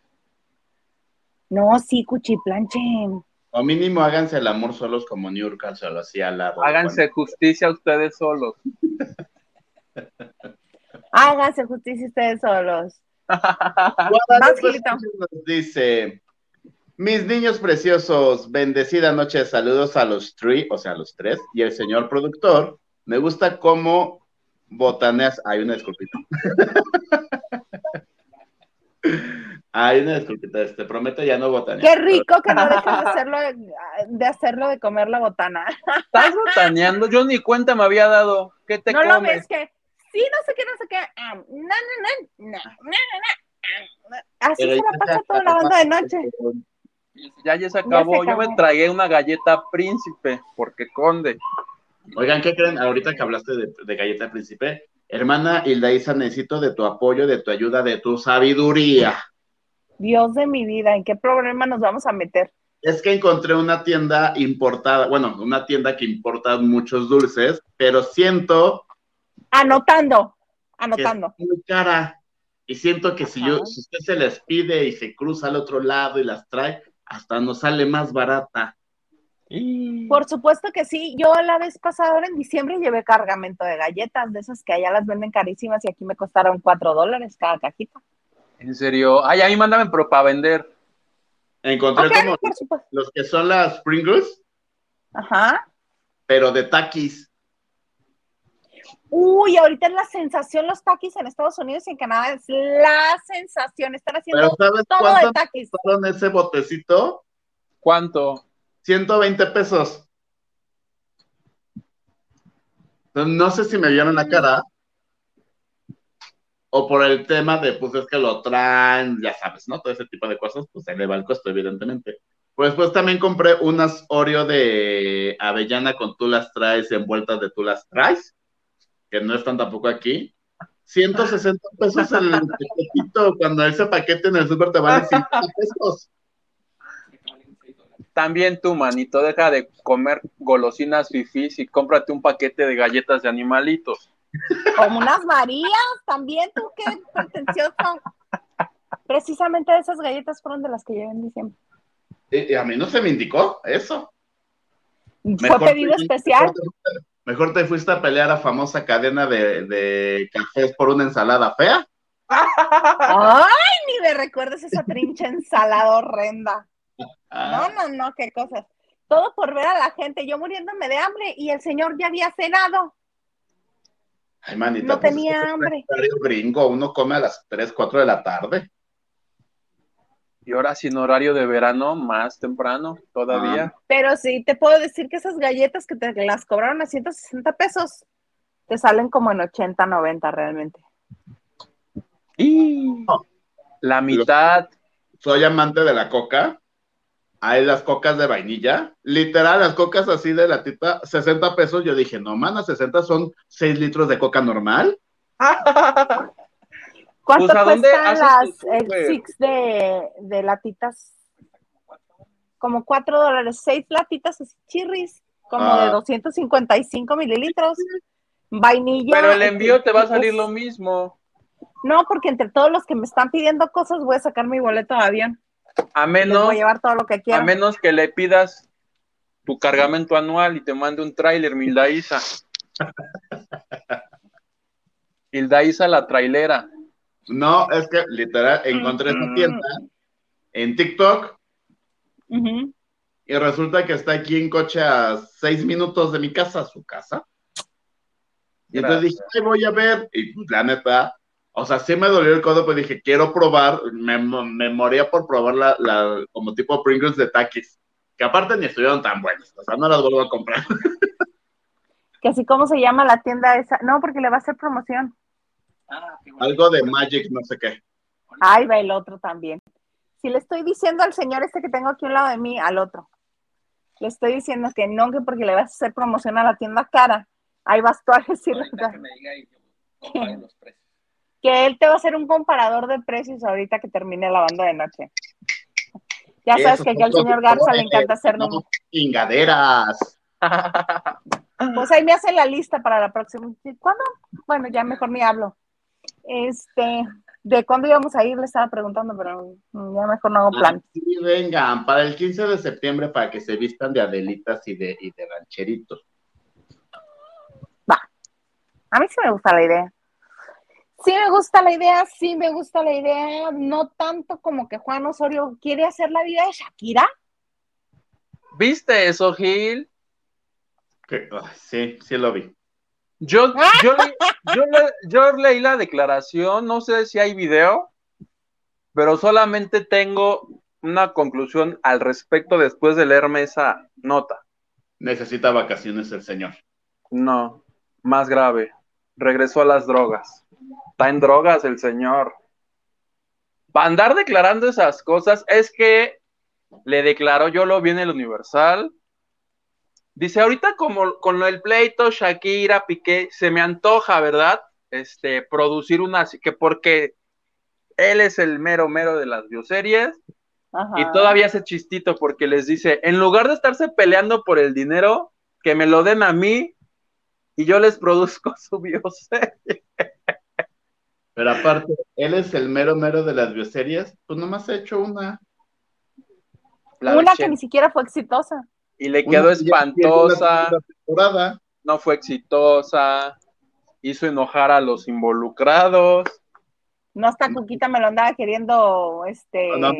No, sí, cuchiplanchen. O mínimo háganse el amor solos como New York se lo hacía al lado. Háganse justicia ustedes solos. <laughs> Háganse justicia ustedes solos. Guadalupe nos dice, mis niños preciosos, bendecida noche, saludos a los tres, o sea, a los tres, y el señor productor, me gusta cómo botaneas, hay una disculpita. <laughs> Hay una disculpita, te prometo ya no botanear. Qué rico que no dejes de hacerlo, de hacerlo de comer la botana. ¿Estás botaneando? Yo ni cuenta me había dado. ¿Qué te no lo ves que, sí, no sé qué, no sé qué. ah, no, no, no, no, no, no, no. Así Pero se la pasa toda la banda de noche. Ya, ya se acabó. Yo acabó. me tragué una galleta príncipe, porque conde. Oigan, ¿qué creen? Ahorita que hablaste de, de Galleta Príncipe, hermana Hilda Isa, necesito de tu apoyo, de tu ayuda, de tu sabiduría. Dios de mi vida, ¿en qué problema nos vamos a meter? Es que encontré una tienda importada, bueno, una tienda que importa muchos dulces, pero siento Anotando, anotando. es muy cara. Y siento que si yo, si usted se les pide y se cruza al otro lado y las trae, hasta nos sale más barata. Por supuesto que sí. Yo la vez pasada, ahora en diciembre, llevé cargamento de galletas, de esas que allá las venden carísimas y aquí me costaron cuatro dólares cada cajita. En serio. Ay, a mí mándame pero para vender. Encontré Ok, como los que son las Pringles, Ajá. pero de taquis. Uy, ahorita es la sensación los taquis en Estados Unidos y en Canadá. Es la sensación. Están haciendo Pero ¿sabes todo de cuánto taquis. costaron ese botecito? ¿Cuánto? 120 pesos. No sé si me vieron la cara o por el tema de, pues es que lo traen, ya sabes, ¿no? Todo ese tipo de cosas, pues eleva el costo, evidentemente. Pues pues también compré unas Oreo de avellana con tú las traes envueltas de tú las traes, que no están tampoco aquí. 160 pesos el paquetito, cuando ese paquete en el súper te vale 50 pesos. También tú, manito, deja de comer golosinas fifís y cómprate un paquete de galletas de animalitos. Como unas Marías, también tú, qué pretencioso. Precisamente esas galletas fueron de las que llevé en diciembre. Y, y a mí no se me indicó eso. Fue Mejor pedido especial. Te, mejor te fuiste a pelear a famosa cadena de, de cafés por una ensalada fea. Ay, ni me recuerdes esa trincha ensalada horrenda. Ah, No, no, no, qué cosas. Todo por ver a la gente, yo muriéndome de hambre y el señor ya había cenado. Ay, manita, No pues, tenía hambre. gringo, uno come a las 3, 4 de la tarde. Y ahora sin horario de verano, más temprano todavía. Pero sí, te puedo decir que esas galletas que te las cobraron a 160 pesos, te salen como en 80, 90 realmente. Y la mitad. Soy amante de la coca. Hay las cocas de vainilla. Literal, las cocas así de latita, 60 pesos. Yo dije, no, mana, 60 son 6 litros de coca normal. <laughs> ¿Cuánto Pues, ¿a dónde cuestan haces las tu el six de, de latitas? Como 4 dólares, 6 latitas así chirris, como Ah. de 255 mililitros. Vainilla. Pero el envío te va a salir lo mismo. No, porque entre todos los que me están pidiendo cosas voy a sacar mi boleto de avión. A menos, voy a llevar todo lo que a menos que le pidas tu cargamento anual y te mande un tráiler, Milda Isa. <laughs> Hilda Isa la trailera. No, es que literal, encontré Mm. tienda en TikTok y resulta que está aquí en coche a 6 minutos de mi casa, su casa. Y entonces dije, "Ay, voy a ver. Y pues, la neta, o sea, sí me dolió el codo, pero dije, quiero probar. Me, me moría por probar la, la- como tipo Pringles de Takis. Que aparte ni estuvieron tan buenas. O sea, no las vuelvo a comprar. <laughs> Que así como se llama la tienda esa. No, porque le va a hacer promoción. Algo de Magic, no sé qué. Ahí va el otro también. Si le estoy diciendo al señor este que tengo aquí a un lado de mí, al otro, le estoy diciendo que no, que porque le vas a hacer promoción a la tienda cara, ahí vas tú a decirle que me diga y yo comparo los precios. que él te va a hacer un comparador de precios ahorita que termine la banda de noche. Ya sabes que aquí al señor Garza le encanta hacer. Chingaderas. Pues ahí me hace la lista para la próxima. ¿Cuándo? Bueno, ya mejor ni hablo. Este, de cuándo íbamos a ir, le estaba preguntando, pero ya mejor no hago plan. Sí, vengan, para el 15 de septiembre para que se vistan de adelitas y de, y de rancheritos. A mí sí me gusta la idea. Sí me gusta la idea, sí me gusta la idea, no tanto como que Juan Osorio quiere hacer la vida de Shakira. ¿Viste eso, Gil? Que- sí, sí lo vi. Yo, yo, yo, yo leí la declaración, no sé si hay video, pero solamente tengo una conclusión al respecto después de leerme esa nota. Necesita vacaciones el señor. No, más grave, regresó a las drogas. Está en drogas el señor. Para andar declarando esas cosas, es que le declaró, yo lo vi en el Universal. Dice, ahorita como con el pleito, Shakira, Piqué, se me antoja, ¿verdad? Este, producir una, que porque él es el mero mero de las bioseries, Ajá. y todavía hace chistito porque les dice, en lugar de estarse peleando por el dinero, que me lo den a mí y yo les produzco <laughs> su bioserie. Pero aparte, él es el mero mero de las bioseries. Pues nomás ha hecho una. La Una que ni siquiera fue exitosa. Y le quedó una espantosa, temporada. no fue exitosa, hizo enojar a los involucrados. No hasta Cuquita me lo andaba queriendo este No,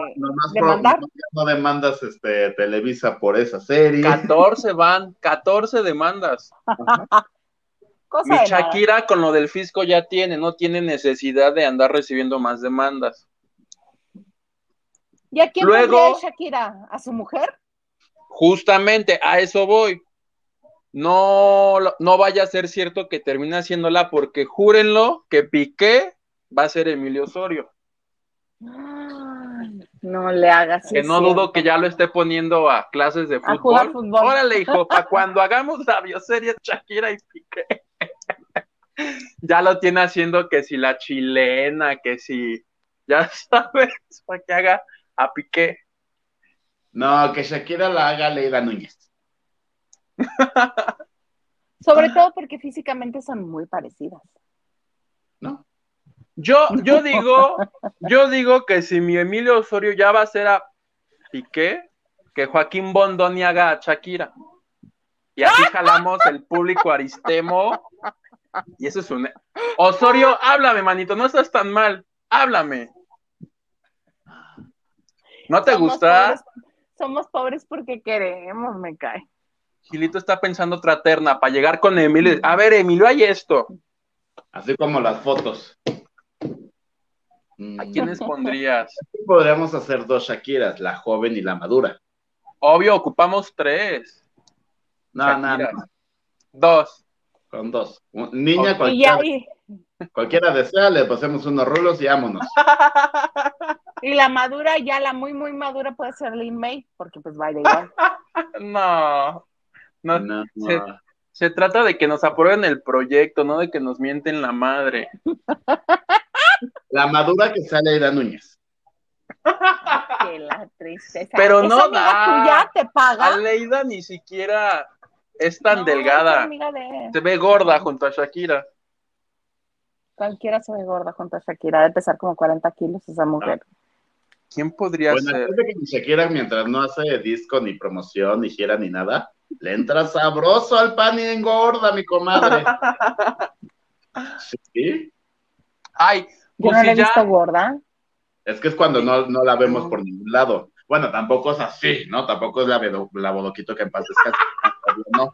demandar. no demandas este, Televisa por esa serie. 14 van, 14 demandas. <laughs> cosa Mi de nada. Shakira con lo del fisco ya tiene, no tiene necesidad de andar recibiendo más demandas. ¿Y a quién Luego- Shakira? ¿A su mujer? Justamente a eso voy. No, no vaya a ser cierto que termine haciéndola porque júrenlo que Piqué va a ser Emilio Osorio. No le hagas que no dudo que ya lo esté poniendo a clases de A jugar fútbol. fútbol. Órale, hijo, <laughs> para cuando hagamos la bioserie Shakira y Piqué. <laughs> ya lo tiene haciendo que si la chilena, que si, ya <laughs> sabes, para que haga a Piqué. No, que Shakira la haga Leida Núñez. <laughs> Sobre todo porque físicamente son muy parecidas. ¿No? Yo, yo digo, yo digo que si mi Emilio Osorio ya va a ser a Piqué, que Joaquín Bondoni haga a Shakira. Y así jalamos el público aristemo. Y eso es un. Osorio, háblame, manito, no estás tan mal. Háblame. ¿No te Somos gusta? pobres- somos pobres porque queremos, me cae. Gilito está pensando otra terna para llegar con Emilio. A ver, Emilio, hay esto. Así como las fotos. ¿A quiénes pondrías? <laughs> Podríamos hacer dos Shakiras, la joven y la madura. Obvio, ocupamos tres. No, no, no, Dos. con dos. Niña, Y cualquiera, ya, y, cualquiera desea, le pasemos unos rulos y vámonos. <laughs> <laughs> y la madura, ya la muy, muy madura puede ser Lin May, porque pues baila igual. <laughs> No. No, No, se- no. Se trata de que nos aprueben el proyecto, no de que nos mienten la madre. <laughs> La madura que sale Leida Núñez. Que la tristeza. Pero ¿Esa no da. tuya te paga? Aleida ni siquiera es tan No, delgada. de- Se ve gorda junto a Shakira. Cualquiera se ve gorda junto a Shakira, de pesar como 40 kilos esa mujer. ¿Quién podría Bueno, ser? de que ni Shakira, mientras no hace disco, ni promoción, ni gira, ni nada, le entra sabroso al pan y engorda, mi comadre. <laughs> Sí, Ay, Yo pues no la si he ya, visto gorda. es que es cuando no, no la vemos por ningún lado. Bueno, tampoco es así, ¿no? Tampoco es la, la bodoquito que en paz descanse, <laughs> ¿no?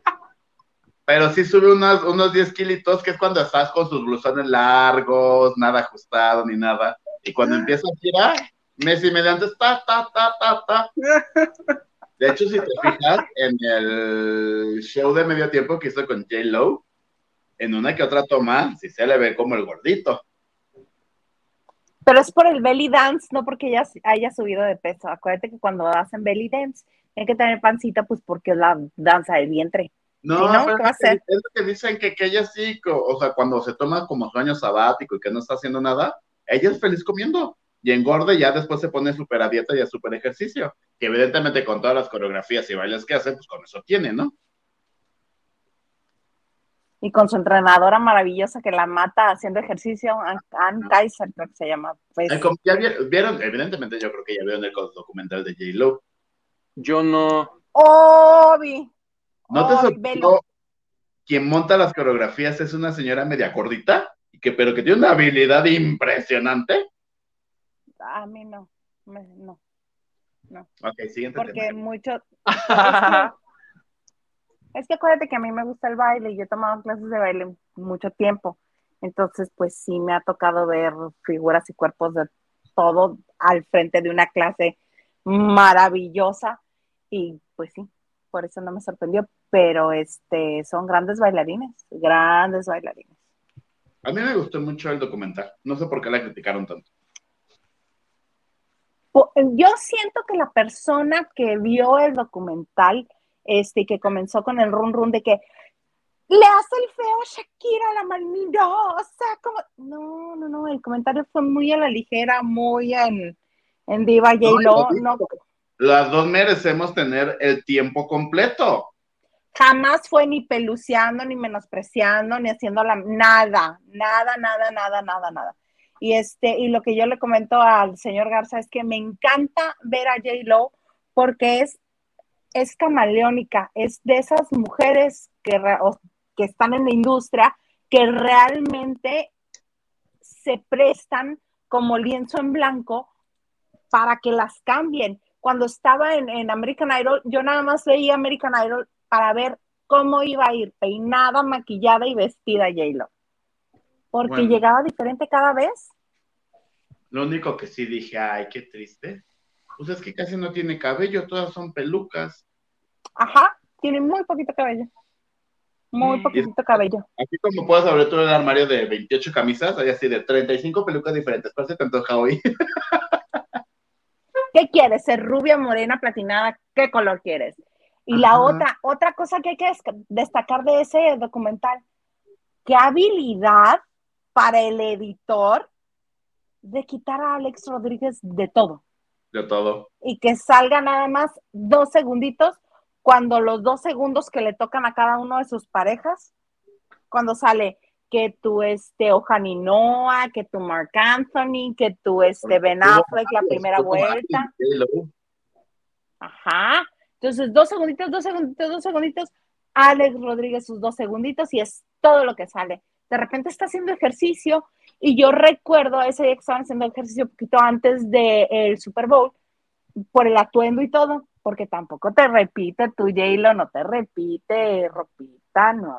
Pero sí sube unos, unos 10 kilitos, que es cuando estás con sus blusones largos, nada ajustado ni nada. Y cuando empieza a girar, mes y mediante, ta, ta, ta, ta, ta. <laughs> De hecho, si te fijas en el show de medio tiempo que hizo con J. Lo, en una que otra toma, sí se le ve como el gordito. Pero es por el belly dance, no porque ella haya subido de peso. Acuérdate que cuando hacen belly dance, tienen que tener pancita, pues porque es la danza del vientre. No, Sí, ¿no? pero ¿Qué va a hacer? es lo que dicen que, que ella sí, o sea, cuando se toma como su año sabático y que no está haciendo nada, ella es feliz comiendo y engorda y ya después se pone súper a dieta y a súper ejercicio, que evidentemente con todas las coreografías y bailes que hace, pues con eso tiene, ¿no? Y con su entrenadora maravillosa que la mata haciendo ejercicio, Ann, Kaiser, creo que se llama. Pues, ya vi- vieron, evidentemente yo creo que ya vieron el documental de J. Lo. yo no. Obi. ¿No te sorprendió quien monta las coreografías es una señora media gordita, y que, pero que tiene una habilidad impresionante? A mí no. me- no. Ok, siguiente Porque tema. mucho. <laughs> Es que, es que acuérdate que a mí me gusta el baile y yo he tomado clases de baile mucho tiempo. Entonces, pues sí me ha tocado ver figuras y cuerpos de todo al frente de una clase maravillosa. Y pues sí, por eso no me sorprendió. Pero este son grandes bailarines, grandes bailarines. A mí me gustó mucho el documental. No sé por qué la criticaron tanto. Yo siento que la persona que vio el documental, este, que comenzó con el run run de que le hace el feo a Shakira, la malmirosa, como, no, no, no, el comentario fue muy a la ligera, muy en, en Diva J. Lo, No, no, Las dos merecemos tener el tiempo completo. jamás fue ni peluceando, ni menospreciando, ni haciendo la, nada, nada, nada, nada, nada, nada. Y este, y lo que yo le comento al señor Garza es que me encanta ver a J. Lo porque es, es camaleónica, es de esas mujeres que, que están en la industria que realmente se prestan como lienzo en blanco para que las cambien. Cuando estaba en, en American Idol, yo nada más veía American Idol para ver cómo iba a ir peinada, maquillada y vestida J-Lo. Porque Bueno. llegaba diferente cada vez. Lo único que sí dije, ay, qué triste. Pues es que casi no tiene cabello, todas son pelucas. Ajá, tiene muy poquito cabello. Muy poquitito cabello. Así como puedes abrir todo el armario de 28 camisas, hay así de 35 pelucas diferentes. ¿Cuál se te antoja hoy? <laughs> ¿Qué quieres? ¿Ser rubia, morena, platinada? ¿Qué color quieres? Y la otra, otra cosa que hay que des- destacar de ese documental, qué habilidad para el editor de quitar a Alex Rodríguez de todo. De todo. y que salga nada más dos segunditos cuando los dos segundos que le tocan a cada uno de sus parejas, cuando sale que tú este Ojani Noah, que tú Mark Anthony, que tú este Ben Affleck la primera vuelta, ajá, entonces dos segunditos, dos segunditos, dos segunditos, Alex Rodríguez sus dos segunditos y es todo lo que sale. De repente está haciendo ejercicio y yo recuerdo ese día que estaban haciendo ejercicio un poquito antes del Super Bowl, por el atuendo y todo, porque tampoco te repite tu J-Lo, no te repite ropita, no.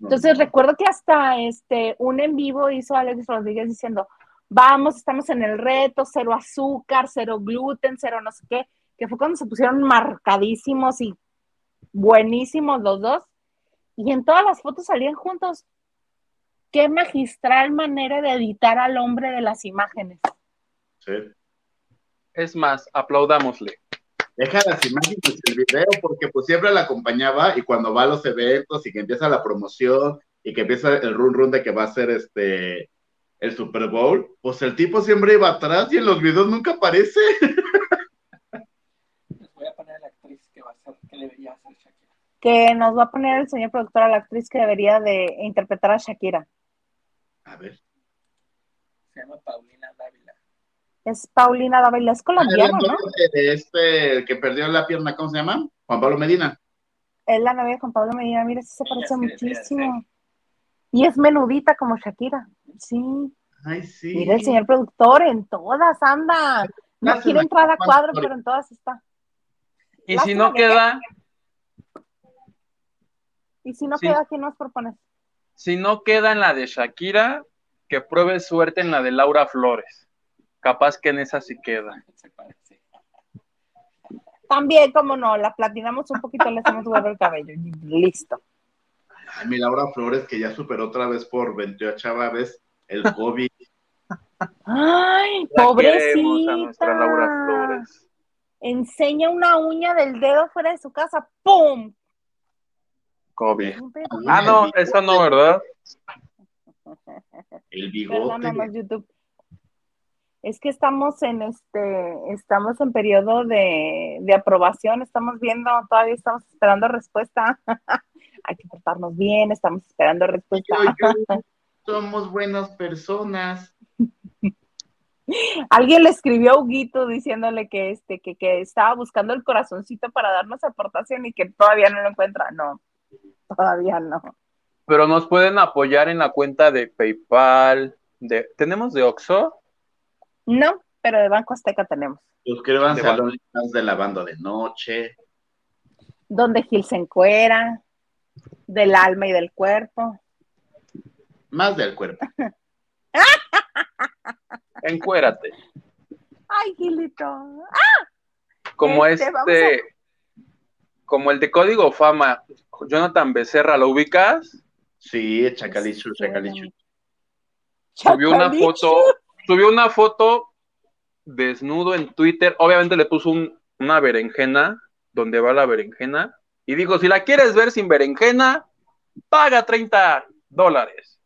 Entonces recuerdo que hasta este un en vivo hizo Alex Rodríguez diciendo, vamos, estamos en el reto, cero azúcar, cero gluten, cero no sé qué, que fue cuando se pusieron marcadísimos y buenísimos los dos. Y en todas las fotos salían juntos. Qué magistral manera de editar al hombre de las imágenes. Sí. Es más, aplaudámosle. Deja las imágenes del video porque pues siempre la acompañaba y cuando va a los eventos y que empieza la promoción y que empieza el run run de que va a ser este el Super Bowl, pues el tipo siempre iba atrás y en los videos nunca aparece. Les voy a poner a la actriz que va a ser, que debería ser Shakira. Que nos va a poner el señor productor a la actriz que debería de interpretar a Shakira. A ver. Se llama Paulina Dávila. Es Paulina Dávila, es colombiana, Ah, ¿no? de, este el que perdió la pierna, ¿cómo se llama? Juan Pablo Medina. Es la novia de Juan Pablo Medina, mira, sí se Ella parece muchísimo. Y es menudita como Shakira. Sí, Ay, sí. mira el señor productor, en todas anda. No quiere entrar a cuadro, pero en todas está. Y si no que- queda, Y si no Sí. queda, ¿quién nos propones? si no queda en la de Shakira, que pruebe suerte en la de Laura Flores. Capaz que en esa sí queda. También, como no, la platinamos un poquito, le hacemos huevo el cabello. y Listo. Ay, mi Laura Flores, que ya superó otra vez por 28 vez el <laughs> COVID. Ay, La pobrecita. queremos a nuestra Laura Flores. Enseña una uña del dedo fuera de su casa. ¡Pum! Perrito. Ah, no, eso no, ¿verdad? El bigote. YouTube. Es que estamos en este, estamos en periodo de, de aprobación, estamos viendo, todavía estamos esperando respuesta. <laughs> Hay que portarnos bien, estamos esperando respuesta. <laughs> Somos buenas personas. Alguien le escribió a Huguito diciéndole que este, que, que estaba buscando el corazoncito para darnos aportación y que todavía no lo encuentra. No, <laughs> todavía no. Pero nos pueden apoyar en la cuenta de PayPal. De... ¿Tenemos de Oxxo? No, pero de Banco Azteca tenemos. Suscríbanse a los de Lavando de Noche. Donde Gil se encuera, del alma y del cuerpo. Más del cuerpo. Encuérate. Ay, Gilito. Como Este, este, vamos como el de Código Fama, Jonathan Becerra, ¿lo ubicas? Sí, Chacalichu, Chacalichu. Subió una Chacalichu. foto, subió una foto desnudo en Twitter. Obviamente le puso un- una berenjena, donde va la berenjena, y dijo, si la quieres ver sin berenjena, paga 30 dólares.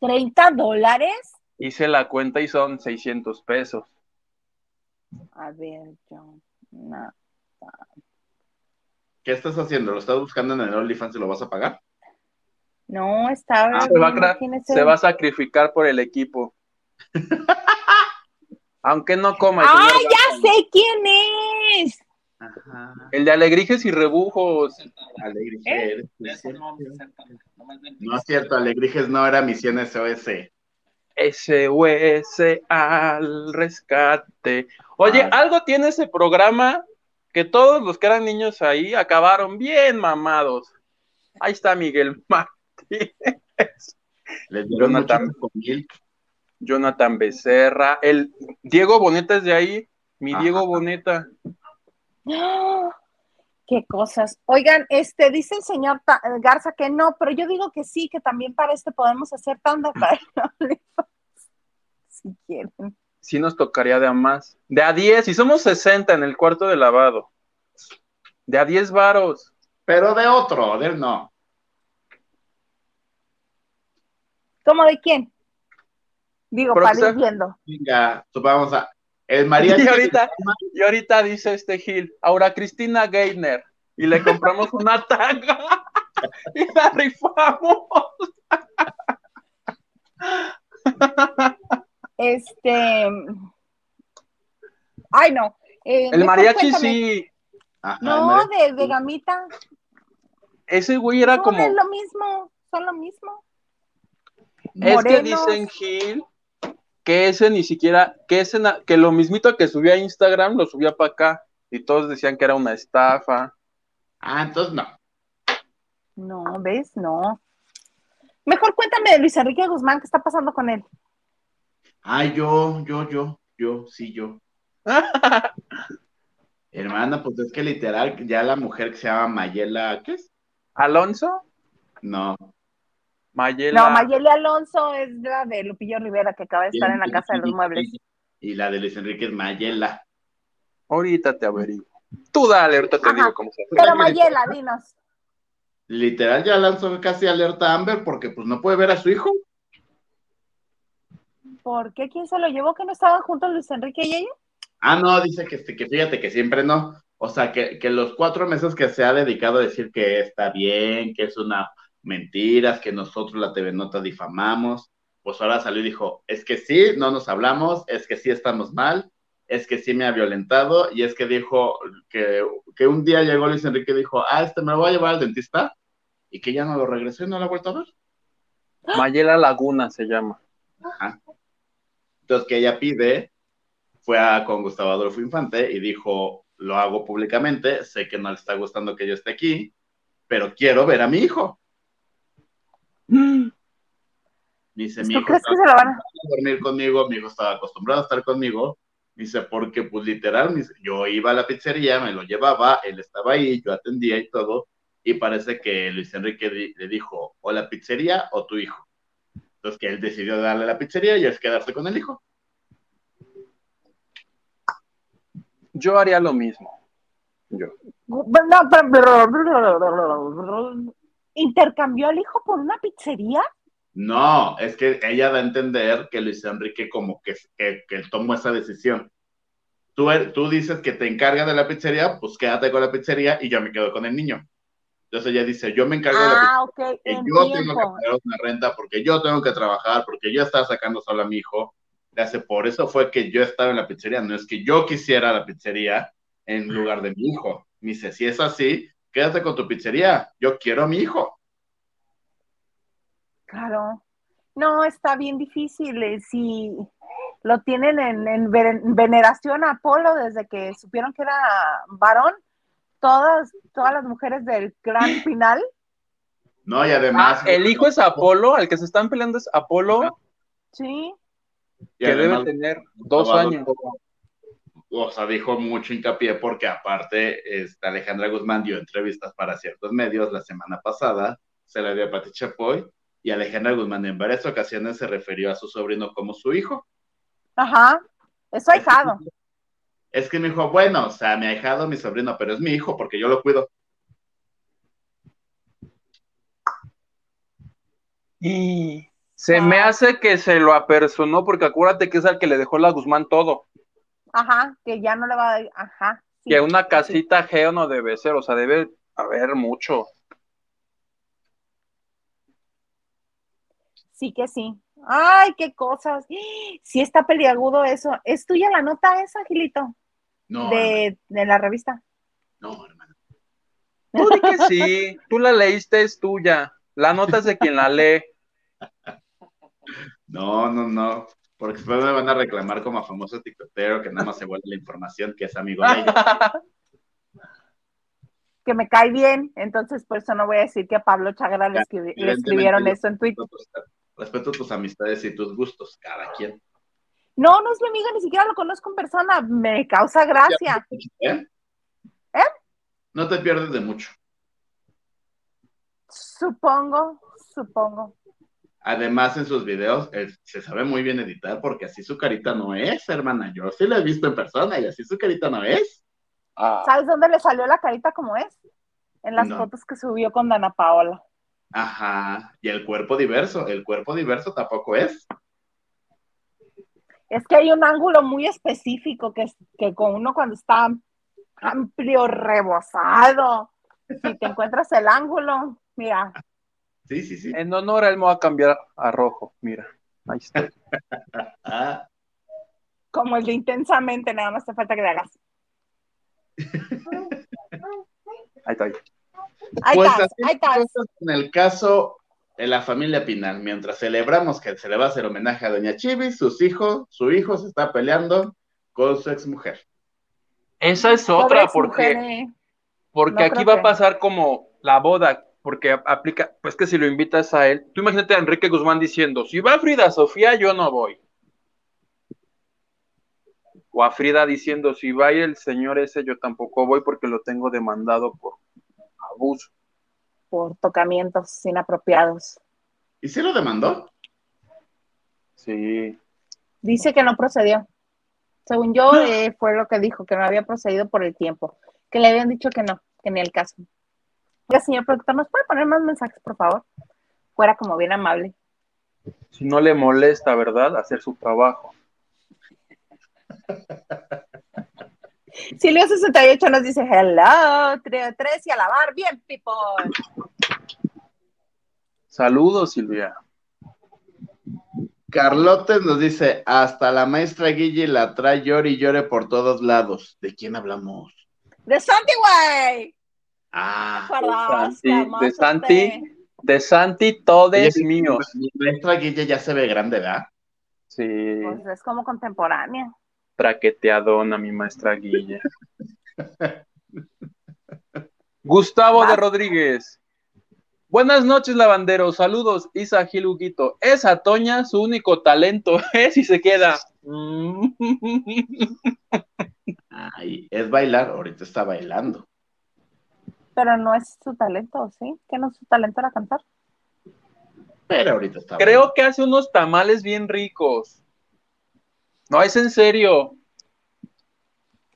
30 dólares. Hice la cuenta y son 600 pesos. A ver, yo. No. ¿Qué estás haciendo? ¿Lo estás buscando en el OnlyFans y lo vas a pagar? No, estaba. Ah, Se va, a el- va sacrificar por el equipo. <laughs> Aunque no coma. el ¡Ah, ya sé quién es! Ajá. El de alegrijes y rebujos. Alegrijes. ¿Eh? No vamos a hacer tanto. Nomás ven- No es cierto, Alegrijes no era misión SOS. SOS al rescate. Oye, Ah. algo tiene ese programa que todos los que eran niños ahí acabaron bien mamados. Ahí está Miguel Martínez, Les dieron Jonathan. Jonathan Becerra, el Diego Boneta es de ahí, mi Ajá. Diego Boneta. ¡Ah! Qué cosas. Oigan, este dice el señor Ta- Garza que no, pero yo digo que sí, que también para este podemos hacer tanda para <laughs> si quieren. Sí nos tocaría de a más. De a 10, y somos 60 en el cuarto de lavado. De a 10 varos. Pero de otro, de él no. ¿Cómo de quién? Digo, para ir viendo. Venga, pues vamos a. El mariachi. <laughs> Y ahorita, y ahorita dice este Gil, Aura Cristina Geithner, y le compramos una tanga <laughs> y la rifamos. <laughs> Este. Ay, no. Eh, El mariachi cuéntame. sí, Ajá, el No, mariachi. de, de gamita. ese güey era No, como, es lo mismo. Son lo mismo. es que dicen Gil que ese ni siquiera, que ese, que lo mismito que subía a Instagram lo subía para acá, y todos decían que era una estafa. Ah, entonces no. No, ¿ves? No. Mejor cuéntame de Luis Enrique Guzmán, ¿qué está pasando con él? Ay, yo, yo, yo, yo, sí, yo. <laughs> Hermana, pues es que literal, ya la mujer que se llama Mayela, ¿qué es? Alonso, No. Mayela. No, Mayeli Alonso es la de Lupillo Rivera, que acaba de estar en la Casa de los Muebles. Y la de Luis Enrique es Mayela. Ahorita te averiguo. Tú dale, ahorita te Ajá. digo cómo se hace. Pero Mayela, dinos. Literal ya lanzó casi alerta a Amber porque pues no puede ver a su hijo. ¿Por qué? ¿Quién se lo llevó que no estaban juntos Luis Enrique y ella? Ah, no, dice que, este, que fíjate que siempre no. O sea, que, que los cuatro meses que se ha dedicado a decir que está bien, que es una mentira, que nosotros la TV Nota difamamos, pues ahora salió y dijo, es que sí, no nos hablamos, es que sí estamos mal, es que sí me ha violentado, y es que dijo que, que un día llegó Luis Enrique y dijo, ah, este me lo voy a llevar al dentista, y que ya no lo regresó y no lo ha vuelto a ver. Mayela Laguna se llama. Ajá. Entonces, que ella pide, fue a, con Gustavo Adolfo Infante y dijo, lo hago públicamente, sé que no le está gustando que yo esté aquí, pero quiero ver a mi hijo. Dice, mi ¿Tú hijo crees que se lo van a...? dormir conmigo, mi hijo estaba acostumbrado a estar conmigo. Dice, porque pues literal, yo iba a la pizzería, me lo llevaba, él estaba ahí, yo atendía y todo, y parece que Luis Enrique le dijo, o la pizzería o tu hijo. Entonces que él decidió darle la pizzería y es quedarse con el hijo. Yo haría lo mismo. Yo. ¿Intercambió al hijo por una pizzería? No, es que ella da a entender que Luis Enrique como que, que, que tomó esa decisión. Tú, er- tú dices que te encargas de la pizzería, pues quédate con la pizzería y yo me quedo con el niño. Entonces ella dice, yo me encargo de la pizzería. Ah, ok, que en yo tengo que pagar una renta porque yo tengo que trabajar, porque yo estaba sacando solo a mi hijo. Le hace, por eso fue que yo estaba en la pizzería, no es que yo quisiera la pizzería en lugar de mi hijo. Me dice, si es así, quédate con tu pizzería, yo quiero a mi hijo. Claro. No, está bien difícil. eh, Si lo tienen en, en veneración a Apolo desde que supieron que era varón, todas, todas las mujeres del gran <laughs> final, No, y además... Ah, el hijo es Apolo, al que se están peleando es Apolo, sí. y que además- debe tener dos años. O sea, dijo mucho hincapié porque aparte este, Alejandra Guzmán dio entrevistas para ciertos medios la semana pasada, se la dio a Pati Chapoy, y Alejandra Guzmán en varias ocasiones se refirió a su sobrino como su hijo. Ajá. Es su ahijado. Es que me dijo, bueno, o sea, mi ahijado, mi sobrino, pero es mi hijo porque yo lo cuido. Y se me hace que se lo apersonó, porque acuérdate que es al que le dejó la Guzmán todo. Ajá, que ya no le va a dar. Ajá. sí. Que una casita geo no debe ser, o sea, debe haber mucho. Sí que sí. Ay, qué cosas. <gasps> Sí está peliagudo eso. ¿Es tuya la nota esa, Gilito? No, De, de la revista. no, hermano. Tú di que sí, tú la leíste, es tuya. La nota es de quien la lee. <laughs> No, no, no. Porque después me van a reclamar como a famoso tiktokero que nada más se vuelve la información que es amigo de ella. <laughs> Que me cae bien. Entonces, por eso no voy a decir que a Pablo Chagra le, escribi- le escribieron eso en Twitter. Respeto tus amistades y tus gustos, cada quien. No, no es mi amiga, ni siquiera lo conozco en persona. Me causa gracia. ¿Eh? ¿Eh? No te pierdes de mucho. Supongo, supongo. Además, en sus videos él se sabe muy bien editar porque así su carita no es, hermana. Yo sí la he visto en persona y así su carita no es. Ah, ¿Sabes dónde le salió la carita como es? En las No. fotos que subió con Dana Paola. Ajá. Y el cuerpo diverso, el cuerpo diverso tampoco es. Es que hay un ángulo muy específico que, es, que con uno cuando está amplio, rebosado, si te encuentras el ángulo, mira, Sí, sí, sí. en honor a él me voy a cambiar a rojo. Mira, ahí está. Como el de intensamente, nada más te falta que le hagas. Ahí está. ahí. Ahí pues estás, así ahí estás. cosas en el caso de la familia Pinal, mientras celebramos que se le va a hacer homenaje a Doña Chivi, sus hijos, su hijo se está peleando con su exmujer. Esa es otra, porque, mujeres. porque no aquí va a pasar como la boda, porque aplica, pues que si lo invitas a él, tú imagínate a Enrique Guzmán diciendo, si va Frida Sofía, yo no voy. O a Frida diciendo, si va el señor ese, yo tampoco voy porque lo tengo demandado por abuso. Por tocamientos inapropiados. ¿Y si lo demandó? Sí. Dice que no procedió. Según yo, eh, fue lo que dijo, que no había procedido por el tiempo, que le habían dicho que no, que ni el caso. Oiga, señor productor, ¿nos puede poner más mensajes, por favor? Fuera como bien amable. Si no le molesta, ¿verdad? Hacer su trabajo. <laughs> Silvio68 nos dice, hello, trio 3 y a lavar bien, people. Saludos, Silvia. Carlotes nos dice, hasta la maestra Guille la trae llore y llore por todos lados. ¿De quién hablamos? De Santi, güey. Ah, ¿Te acuerdas? Santi, de Santi. De Santi, todes Oye, míos. Mi maestra Guille ya se ve grande, ¿verdad? Sí, Pues es como contemporánea. Traqueteadona, mi maestra Guille. <laughs> Gustavo de. Rodríguez. Buenas noches, lavanderos. Saludos, Isa Gil Huguito. Es a Toña su único talento, <laughs> ¿eh? Si se queda. <laughs> Ay, es bailar, ahorita está bailando. Pero no es su talento, ¿sí? Que no es su talento era cantar. Pero ahorita está Creo que hace unos tamales bien ricos. No, es en serio.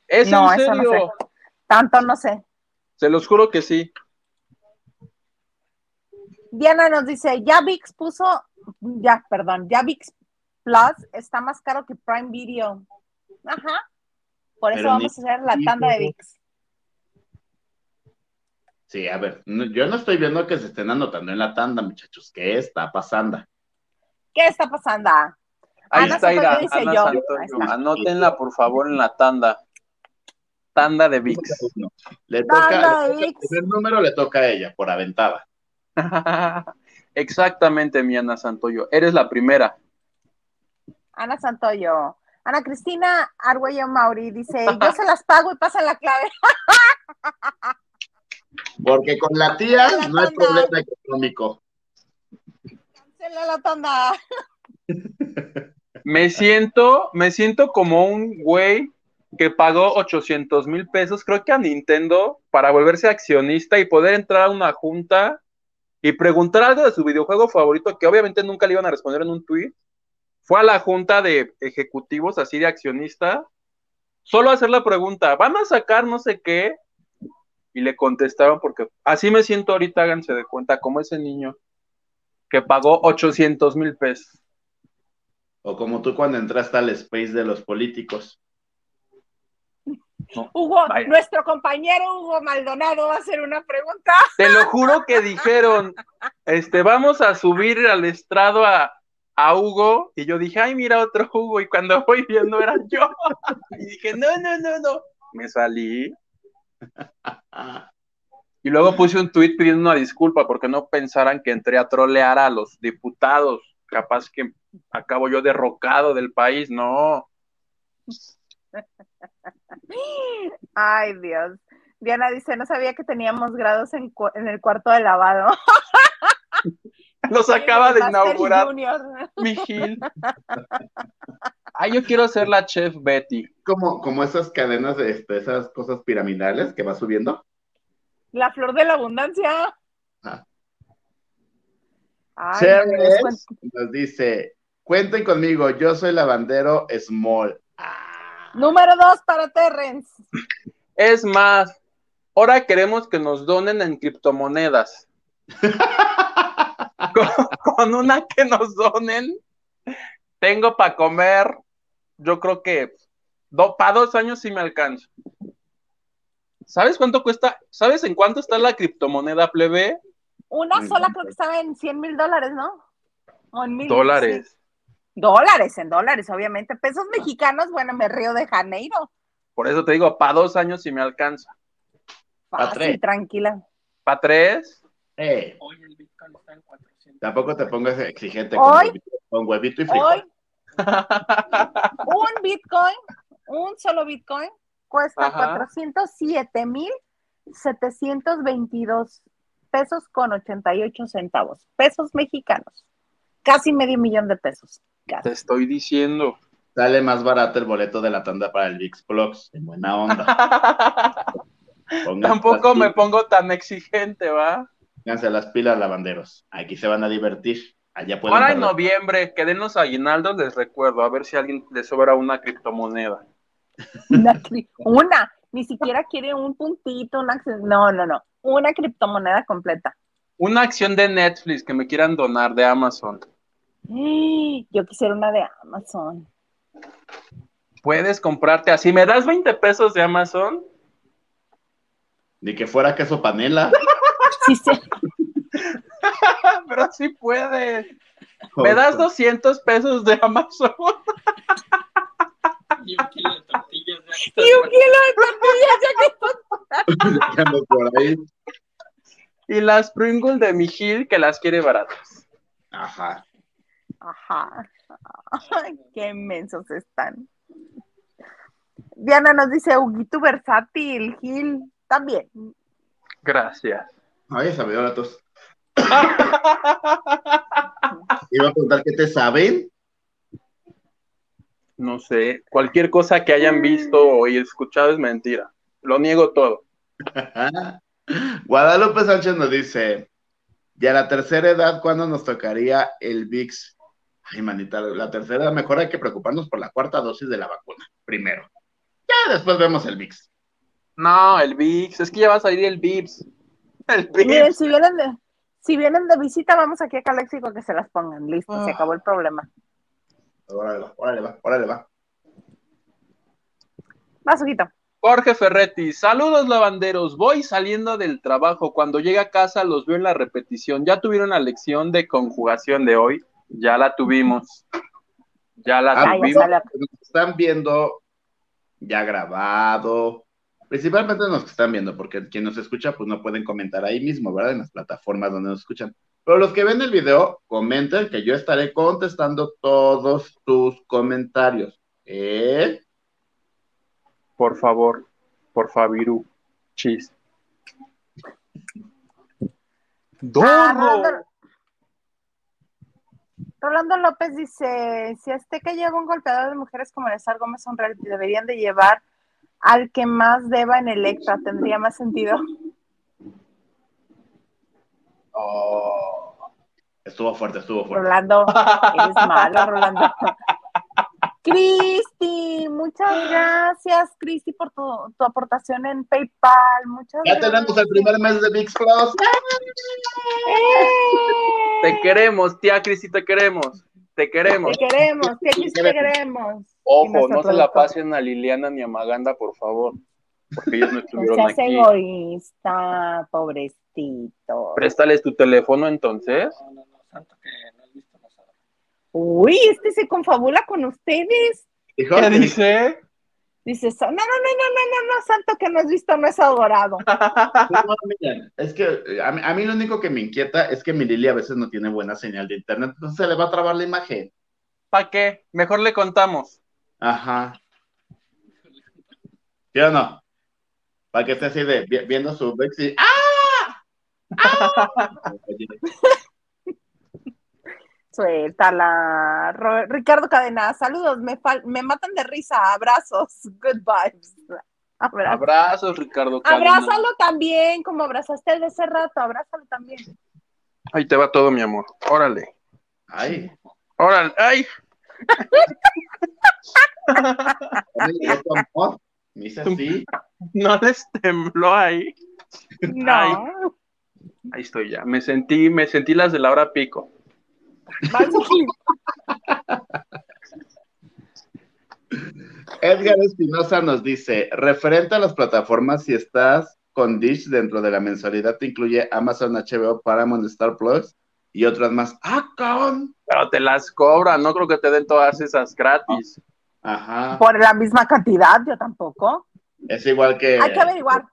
Es No, en eso no serio. Tanto no sé. Se los juro que sí. Diana nos dice, ya VIX puso, ya, perdón, ya VIX Plus está más caro que Prime Video. Ajá. Por eso Pero vamos a hacer la tanda de VIX. Sí, a ver, no- yo no estoy viendo que se estén anotando en la tanda, muchachos. ¿Qué está pasando? ¿Qué está pasando? Ahí Ana está, Ira, Ana yo. Santoyo. Anótenla, por favor, en la tanda. Tanda de VIX. Le toca, Tanda de le toca- VIX. el primer número le toca a ella, por aventada. <laughs> Exactamente, mi Ana Santoyo. Eres la primera. Ana Santoyo. Ana Cristina Argüello Mauri dice, yo se las pago y pasan la clave. <laughs> Porque con la tía La no hay problema económico. Cancela la tanda. <laughs> Me siento, me siento como un güey que pagó 800 mil pesos, creo que a Nintendo, para volverse accionista y poder entrar a una junta y preguntar algo de su videojuego favorito, que obviamente nunca le iban a responder en un tweet. Fue a la junta de ejecutivos, así de accionista, solo a hacer la pregunta, ¿van a sacar no sé qué? Y le contestaron porque así me siento ahorita, háganse de cuenta, como ese niño que pagó 800 mil pesos. O como tú cuando entraste al space de los políticos. Hugo, Vaya. nuestro compañero Hugo Maldonado va a hacer una pregunta. Te lo juro que dijeron, este, vamos a subir al estrado a, a Hugo, y yo dije, ay, mira otro Hugo, y cuando voy viendo era yo, y dije, no, no, no, no, me salí, y luego puse un tweet pidiendo una disculpa, porque no pensaran que entré a trolear a los diputados, capaz que acabo yo derrocado del país, no, Ay, Dios. Diana dice, no sabía que teníamos grados en, cu- en el cuarto de lavado. <laughs> los acaba de inaugurar Junior. mi Gil. <laughs> Ay, yo quiero ser la chef Betty. como, como esas cadenas, de este, esas cosas piramidales que va subiendo. La flor de la abundancia. Ah. Ay, nos dice, cuenten conmigo, yo soy lavandero small. Número dos para Terrence. Es más, ahora queremos que nos donen en criptomonedas. <laughs> con, con una que nos donen, tengo para comer, yo creo que para dos años sí me alcanzo. ¿Sabes cuánto cuesta? ¿Sabes en cuánto está la criptomoneda plebe? Una sola creo que estaba en 100 mil dólares, ¿no? O en mil. Dólares. Dólares, en dólares, obviamente. Pesos mexicanos, bueno, me río de Janeiro. Por eso te digo, para dos años sí me alcanza. Pa' Fácil, tres. tranquila. ¿Para tres? Eh, Hoy el Bitcoin está en 400. tampoco te pongas exigente Hoy- con huevito, con huevito y frijol. Hoy, un Bitcoin, un solo Bitcoin, cuesta Ajá. 407 mil 722 pesos con 88 centavos. Pesos mexicanos. Casi medio millón de pesos. Te estoy diciendo. Sale más barato el boleto de la tanda para el VIX Plus. En buena onda. <laughs> Tampoco me pongo tan exigente, ¿va? pónganse las pilas, lavanderos. Aquí se van a divertir. Allá pueden Ahora en noviembre, que den los aguinaldos, les recuerdo, a ver si a alguien le sobra una criptomoneda. Una, cri- una, ni siquiera quiere un puntito, una, acción- no, no, no, una criptomoneda completa. Una acción de Netflix que me quieran donar de Amazon. Yo quisiera una de Amazon. Puedes comprarte así. ¿Me das 20 pesos de Amazon? Ni que fuera queso panela. <laughs> Sí, sí. <laughs> Pero sí puedes. ¿Me das 200 pesos de Amazon? Y un kilo de tortillas. ya. Y un kilo de tortillas, ya que <laughs> Ando por ahí. Y las Pringles de mi Gil que las quiere baratas. Ajá. Ajá. <laughs> Qué inmensos están. Diana nos dice, Huguito versátil, Gil, también. Gracias. Ay, sabido la tos. <laughs> Iba a preguntar qué te saben. No sé, cualquier cosa que hayan visto o escuchado es mentira. Lo niego todo. <laughs> Guadalupe Sánchez nos dice: ¿Y a la tercera edad cuándo nos tocaría el VIX? Ay, manita, la tercera mejor hay que preocuparnos por la cuarta dosis de la vacuna, primero. Ya después vemos el VIX. No, el VIX, es que ya va a salir el VIPS. <laughs> El Miren, si vienen de, si vienen de visita, vamos aquí a Caléxico que se las pongan. Listo, se Ah. acabó el problema. Órale va, órale va, órale va. Vas, Huguito. Jorge Ferretti, saludos lavanderos, voy saliendo del trabajo, cuando llegue a casa los veo en la repetición, ¿ya tuvieron la lección de conjugación de hoy? Ya la tuvimos, ya la Ah, Ah, ya tuvimos. Los que están viendo ya grabado, principalmente los que están viendo, porque quien nos escucha, pues no pueden comentar ahí mismo, ¿verdad? En las plataformas donde nos escuchan. Pero los que ven el video, comenten que yo estaré contestando todos tus comentarios. ¿Eh? Por favor, por Fabiru, chis. Ah, ¡Dodo! Rolando, López dice, si Azteca lleva un golpeador de mujeres como Elazar Gómez reality, deberían de llevar al que más deba en Electra, tendría más sentido. Oh. Estuvo fuerte, estuvo fuerte. Rolando, eres malo, Rolando. <laughs> Cristi, muchas gracias, Cristi, por tu, tu aportación en PayPal. Muchas Ya gracias. tenemos el primer mes de VIX Plus. ¡Eh! Te queremos, tía Cristi, te queremos, te queremos. Te queremos, te, te queremos. Ojo, no se la pasen a Liliana ni a Maganda, por favor, porque ellos no No estuvieron seas aquí. egoísta, pobrecito. Préstales tu teléfono entonces. No, no, no, santo que no has visto los adornos. Uy, este se confabula con ustedes. ¿Qué dice? Dice, no, no, no, no, no, no, no, santo que no has visto, no es adorado. <laughs> No, miren, es que eh, a mí, a mí lo único que me inquieta es que mi Lili a veces no tiene buena señal de internet, entonces se le va a trabar la imagen. ¿Para qué? Mejor le contamos. Ajá. ¿Sí o no? Para que esté así de vi- viendo su Vex y ¡Ah! ¡Ah! <laughs> Suéltala. Ro- Ricardo Cadena, saludos, me, fal- me matan de risa, abrazos, <laughs> good vibes. Abra- Abrazos, Ricardo. Cadena. Abrázalo también, como abrazaste el de ese rato, abrázalo también. Ahí te va todo, mi amor. Órale. Ay, Órale. Ay. <laughs> Me hice así. No les tembló ahí. No. Ahí estoy ya. Me sentí, me sentí las de la hora pico. Edgar Espinosa nos dice, referente a las plataformas, si estás con Dish dentro de la mensualidad, te incluye Amazon, HBO, Paramount, Star Plus y otras más. ¡Ah, cabrón! Pero te las cobran. No creo que te den todas esas gratis. Ajá. Por la misma cantidad, yo tampoco. Es igual que, Hay que averiguar.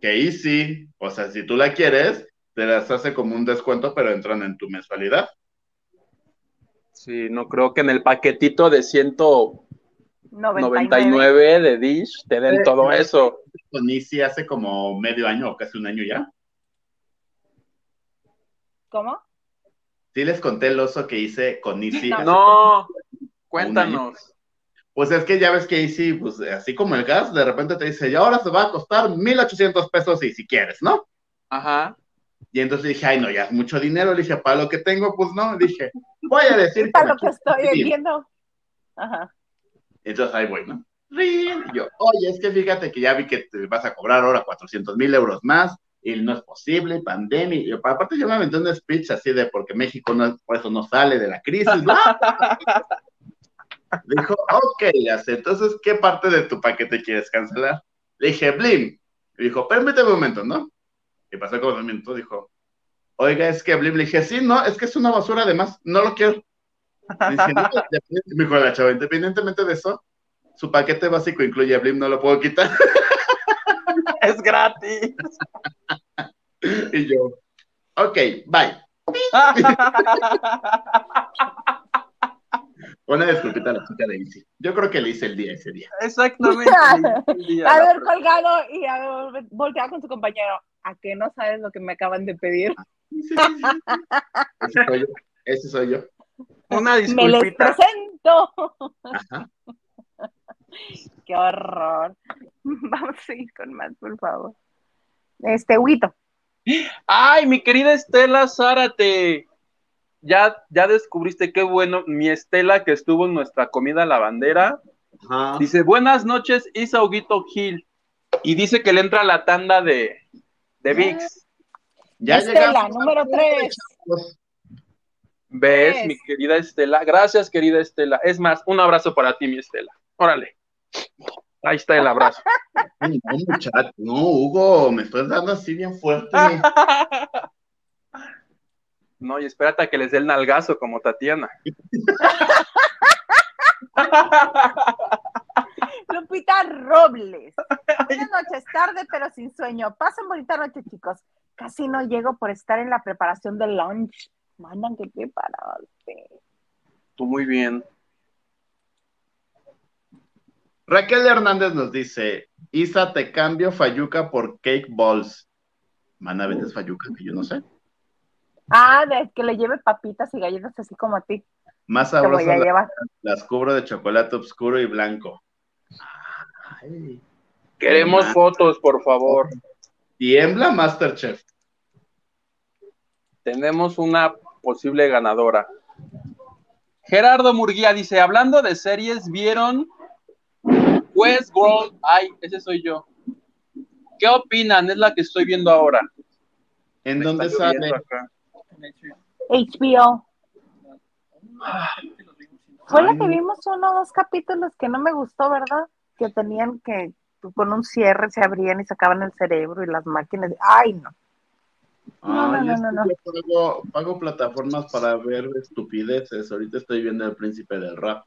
que Easy. O sea, si tú la quieres, te las hace como un descuento, pero entran en tu mensualidad. Sí, no creo que en el paquetito de 99. 199 de Dish te den Eh, todo eh. eso. Con Easy hace como medio año o casi un año ya. ¿Cómo? Sí les conté el oso que hice con Easy. No. No, cuéntanos. Pues es que ya ves que Easy, pues así como el gas, de repente te dice, y ahora se va a costar 1,800 pesos y si quieres, ¿no? Ajá. Y entonces dije, ay, no, ya es mucho dinero. Le dije, para lo que tengo, pues no. Dije, voy a decir <laughs> Para lo que estoy Sí. viendo. Ajá. Entonces ahí voy, ¿no? Y yo, oye, es que fíjate que ya vi que te vas a cobrar ahora 400 mil euros más y no es posible, pandemia. Y yo, aparte yo me aventé un speech así de porque México no, por eso no sale de la crisis, ¿no? <laughs> Dijo, ok, entonces, ¿qué parte de tu paquete quieres cancelar? Le dije, Blim. Dijo, permíteme un momento, ¿no? Y pasó un minuto, dijo, oiga, es que Blim, le dije, sí, no, es que es una basura además, no lo quiero. No, me dijo la chava, independientemente de eso, su paquete básico incluye a Blim, no lo puedo quitar. <laughs> Es gratis. y yo, ok, bye. <laughs> Una disculpita a la chica de Easy. Yo creo que le hice el día ese día. Exactamente. <laughs> el día, Haber la- colgado y haber volteado con su compañero. ¿A qué no sabes lo que me acaban de pedir? Sí, sí, sí, sí. Ese soy yo. Ese soy yo. Una Me les disculpita. presento. Ajá. <laughs> Qué horror. <laughs> Vamos a ir con más, por favor. Este, Huito. Ay, mi querida Estela Zárate. Ya, ya descubriste qué bueno. Mi Estela que estuvo en nuestra comida lavandera. Ajá. Dice, buenas noches, Isa Huguito Gil. Y dice que le entra la tanda de, de VIX. Ya Estela, número tres. Pues, ¿Ves, Tres. mi querida Estela? Gracias, querida Estela. Es más, un abrazo para ti, mi Estela. Órale. Ahí está el abrazo. <laughs> ay, no, muchacho. No, Hugo, me estás dando así bien fuerte. <laughs> No, y espérate a que les dé el nalgazo como Tatiana. <laughs> Lupita Robles. Buenas noches, tarde pero sin sueño. Pasen bonita noche, chicos. Casi no llego por estar en la preparación del lunch. Mandan que prepararte. Tú muy bien. Raquel Hernández nos dice, Isa, te cambio Fayuca por Cake Balls. Mana, ¿vendes Fayuca? Que yo no sé. Ah, de que le lleve papitas y galletas así como a ti. Más sabrosas a las, las cubro de chocolate oscuro y blanco. Ay. Queremos Ma- fotos, por favor. Tiembla Masterchef. Tenemos una posible ganadora. Gerardo Murguía dice, hablando de series, ¿vieron Westworld? Ay, ese soy yo. ¿Qué opinan? Es la que estoy viendo ahora. ¿En Me dónde sale? acá. HBO. No. Fue la que vimos uno o dos capítulos que no me gustó, ¿verdad? Que tenían que, con un cierre se abrían y sacaban el cerebro y las máquinas. Ay, no. No, no, no, no, no. yo pago, pago plataformas para ver estupideces. Ahorita estoy viendo El Príncipe del Rap.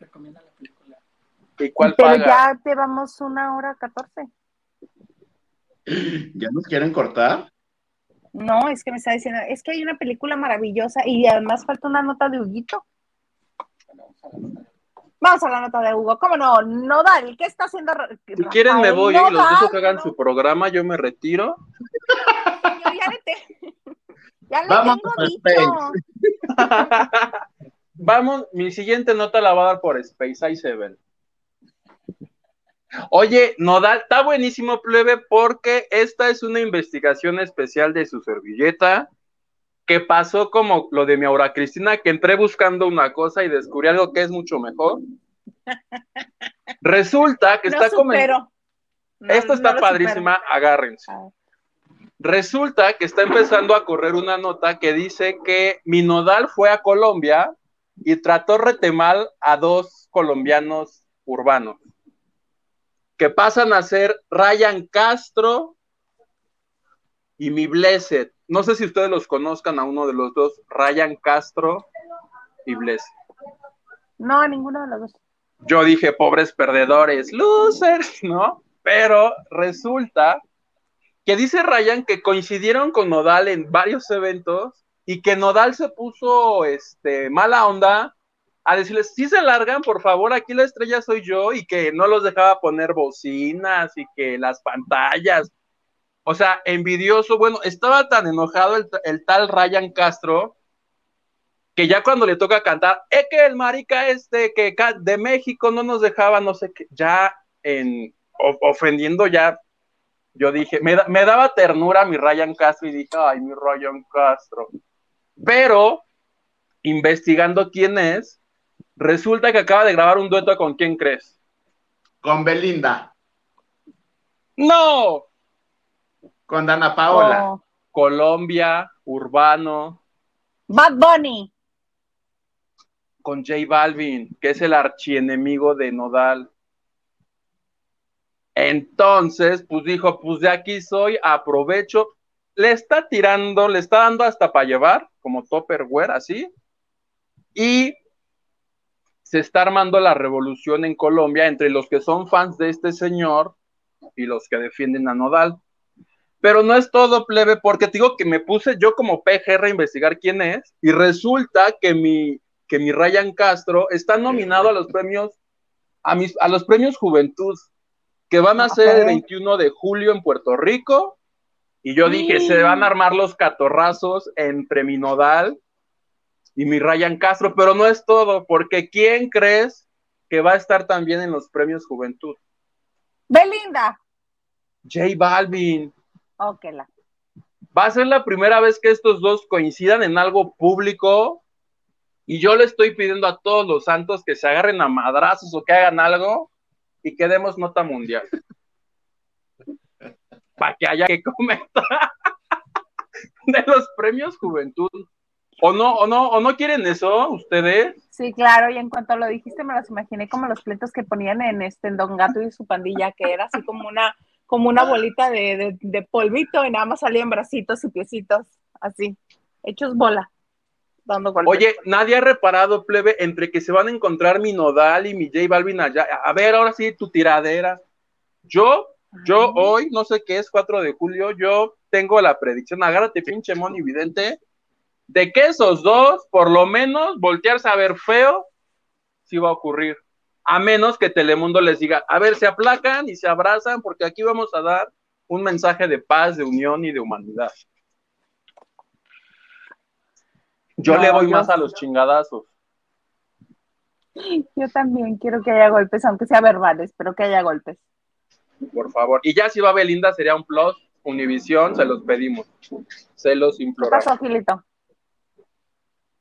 Recomienda la película. ¿Y cuál Pero paga? ya llevamos una hora catorce. <gasps> ¿Ya nos quieren cortar? No, es que me está diciendo, es que hay una película maravillosa y además falta una nota de Huguito. Bueno, vamos a la nota. Vamos a la nota de Hugo. ¿Cómo no? Nodal, ¿qué está haciendo? Si quieren me voy ¿eh? y los dejo Nodal? que hagan No, su programa, yo me retiro. señor, ya le, te- <laughs> ya le Vamos tengo dicho. <laughs> <laughs> Vamos, mi siguiente nota la va a dar por Space, ahí se ven. Oye, Nodal, está buenísimo, plebe, porque esta es una investigación especial de su servilleta que pasó como lo de mi Aura Cristina, que entré buscando una cosa y descubrí algo que es mucho mejor. Resulta que <laughs> No está supero. No, está padrísima, agárrense. Ah. Resulta que está empezando a correr una nota que dice que mi nodal fue a Colombia y trató retemal a dos colombianos urbanos que pasan a ser Ryan Castro y mi Blessed. No sé si ustedes los conozcan a uno de los dos, Ryan Castro y Blessed. No, ninguno de los dos. Yo dije, pobres perdedores, losers, ¿no? Pero resulta que dice Ryan que coincidieron con Nodal en varios eventos y que Nodal se puso este, mala onda a decirles, si se largan, por favor, aquí la estrella soy yo y que no los dejaba poner bocinas y que las pantallas. O sea, envidioso. Bueno, estaba tan enojado el, el tal Ryan Castro que ya cuando le toca cantar, es que el marica este que de México no nos dejaba, no sé qué, ya en ofendiendo ya, yo dije, me, me daba ternura mi Ryan Castro y dije, ay, mi Ryan Castro. Pero, investigando quién es, resulta que acaba de grabar un dueto con quién crees. Con Belinda, No, con Dana Paola. Oh, Colombia, Urbano, Bad Bunny. con J Balvin, que es el archienemigo de Nodal. Entonces, pues dijo, pues de aquí soy, aprovecho. Le está tirando, le está dando hasta para llevar, como Topperware, así. Y se está armando la revolución en Colombia entre los que son fans de este señor y los que defienden a Nodal. Pero no es todo, plebe, porque te digo que me puse yo como PGR a investigar quién es, y resulta que mi, que mi Ryan Castro está nominado a los premios, a, mis, a los premios Juventud, que van a ser el Ok. 21 de julio en Puerto Rico. Y yo dije, se van a armar los catorrazos entre mi Nodal y mi Ryan Castro, pero no es todo, porque ¿quién crees que va a estar también en los premios Juventud? Belinda. J Balvin. Ok, la. Va a ser la primera vez que estos dos coincidan en algo público y yo le estoy pidiendo a todos los santos que se agarren a madrazos o que hagan algo y que demos nota mundial. <laughs> Para que haya que comentar <laughs> de los premios Juventud. ¿O no, o no, o no quieren eso ustedes? Sí, claro, y en cuanto lo dijiste me los imaginé como los pleitos que ponían en este en Don Gato y su pandilla, que era así como una, como una bolita de, de, de polvito y nada más salían bracitos y piecitos, así, hechos bola, dando golpes. Oye, nadie ha reparado, plebe, entre que se van a encontrar mi Nodal y mi J Balvin allá. A ver, ahora sí, tu tiradera. Yo, yo hoy, no sé qué es, 4 de julio, yo tengo la predicción, agárrate pinche Moni Vidente, de que esos dos, por lo menos, voltearse a ver feo, sí va a ocurrir. A menos que Telemundo les diga, a ver, se aplacan y se abrazan, porque aquí vamos a dar un mensaje de paz, de unión y de humanidad. Yo No, le voy yo- más a los chingadazos. Yo también quiero que haya golpes, aunque sea verbales, pero que haya golpes. por favor. Y ya si va Belinda sería un plus. Univisión, se los pedimos. Se los ¿Qué imploramos. pasó, Gilito?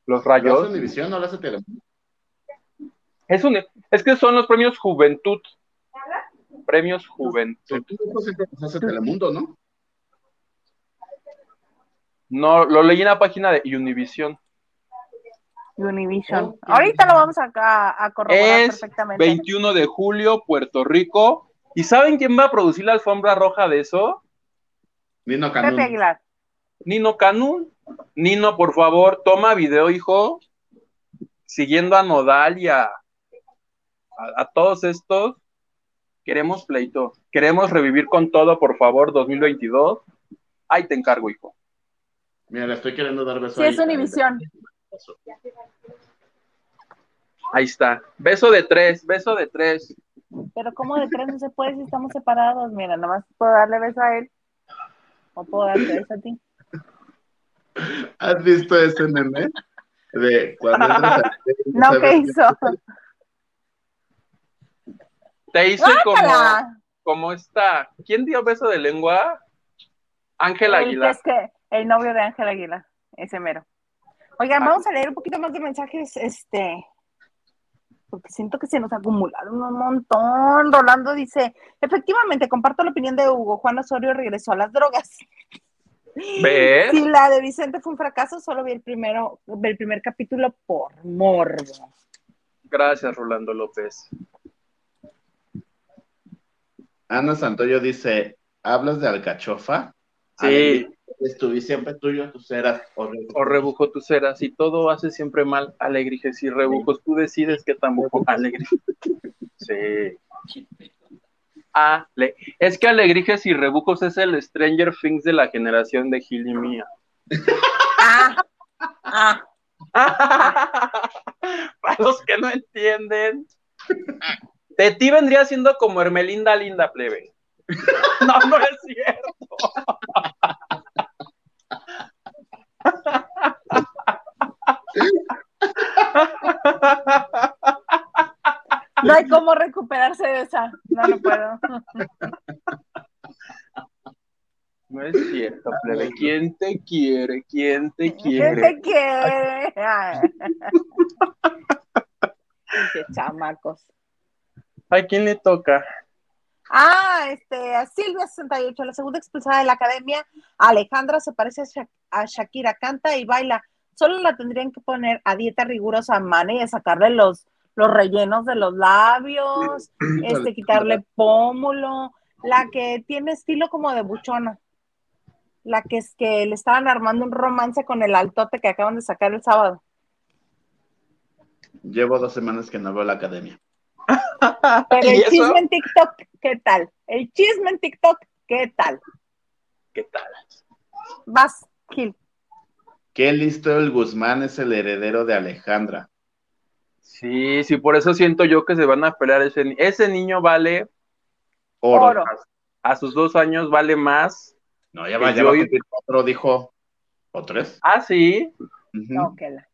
Los ¿Lo hace rayos. Univisión no lo hace Telemundo? Es, un, es que son los premios Juventud. Premios Juventud. Los hace Telemundo, ¿no? No, lo leí en la página de Univisión. Univision. Oh, Ahorita lo vamos a, a, corroborar Es perfectamente. 21 de julio, Puerto Rico. ¿Y saben quién va a producir la alfombra roja de eso? Nino Pepe Canún. Aguilar. Nino Canún. Nino, por favor, toma video, hijo. Siguiendo a Nodal y a, a, a todos estos. Queremos pleito. Queremos revivir con todo, por favor, 2022. Ahí te encargo, hijo. Mira, le estoy queriendo dar beso Sí, ahí. es Univisión. Ahí está. Beso de tres, beso de tres. Pero como de tres no se puede si estamos separados. Mira, nomás puedo darle beso a él. O puedo darte beso a ti. ¿Has visto ese meme? De cuando entras <laughs> No, ¿qué hizo? Te hizo como, como esta. ¿Quién dio beso de lengua? Ángel Aguilar. es que el novio de Ángel Aguilar, ese mero. Oigan, vamos a leer un poquito más de mensajes, este, porque siento que se nos acumularon un montón. Rolando dice, efectivamente, comparto la opinión de Hugo. Juan Osorio regresó a las drogas. ¿Ves? Si la de Vicente fue un fracaso, solo vi el primero, el primer capítulo por morbo. Gracias, Rolando López. Ana Santoyo dice, ¿hablas de alcachofa? Sí. Estuve siempre tuyo, tú eras horrible. O rebujo tus ceras. Y todo hace siempre mal. Alegrijes y rebujos. Tú decides qué tan bujo. Alegrijes. <laughs> Sí. Ale. Es que Alegrijes y rebujos es el Stranger Things de la generación de Gil y mía. Ah, ah, <laughs> Para los que no entienden. De ti vendría siendo como Hermelinda Linda Plebe. No, no es cierto. <laughs> no hay cómo recuperarse de esa. No, no puedo. No es cierto, plebe. ¿Quién te quiere? ¿Quién te ¿Quién quiere? te quiere? Qué <laughs> chamacos. ¿A quién le toca? Ah, este, a Silvia 68, la segunda expulsada de la academia. Alejandra se parece a, Sha- a Shakira, canta y baila. Solo la tendrían que poner a dieta rigurosa, mane, y sacarle los, los rellenos de los labios, <clears throat> este, quitarle pómulo. La que tiene estilo como de buchona. La que es que le estaban armando un romance con el altote que acaban de sacar el sábado. Llevo dos semanas que no veo la academia. <laughs> Pero ¿Y el eso? chisme en TikTok, ¿qué tal? El chisme en TikTok, ¿qué tal? ¿Qué tal? Vas, Gil. Qué listo el Guzmán es el heredero de Alejandra. Sí, sí, por eso siento yo que se van a pelear ese, ese niño vale, Oro. Oro. a sus dos años vale más. No, ya va, ya va a cumplir cuatro, dijo. ¿O tres? Ah, sí. No, que la-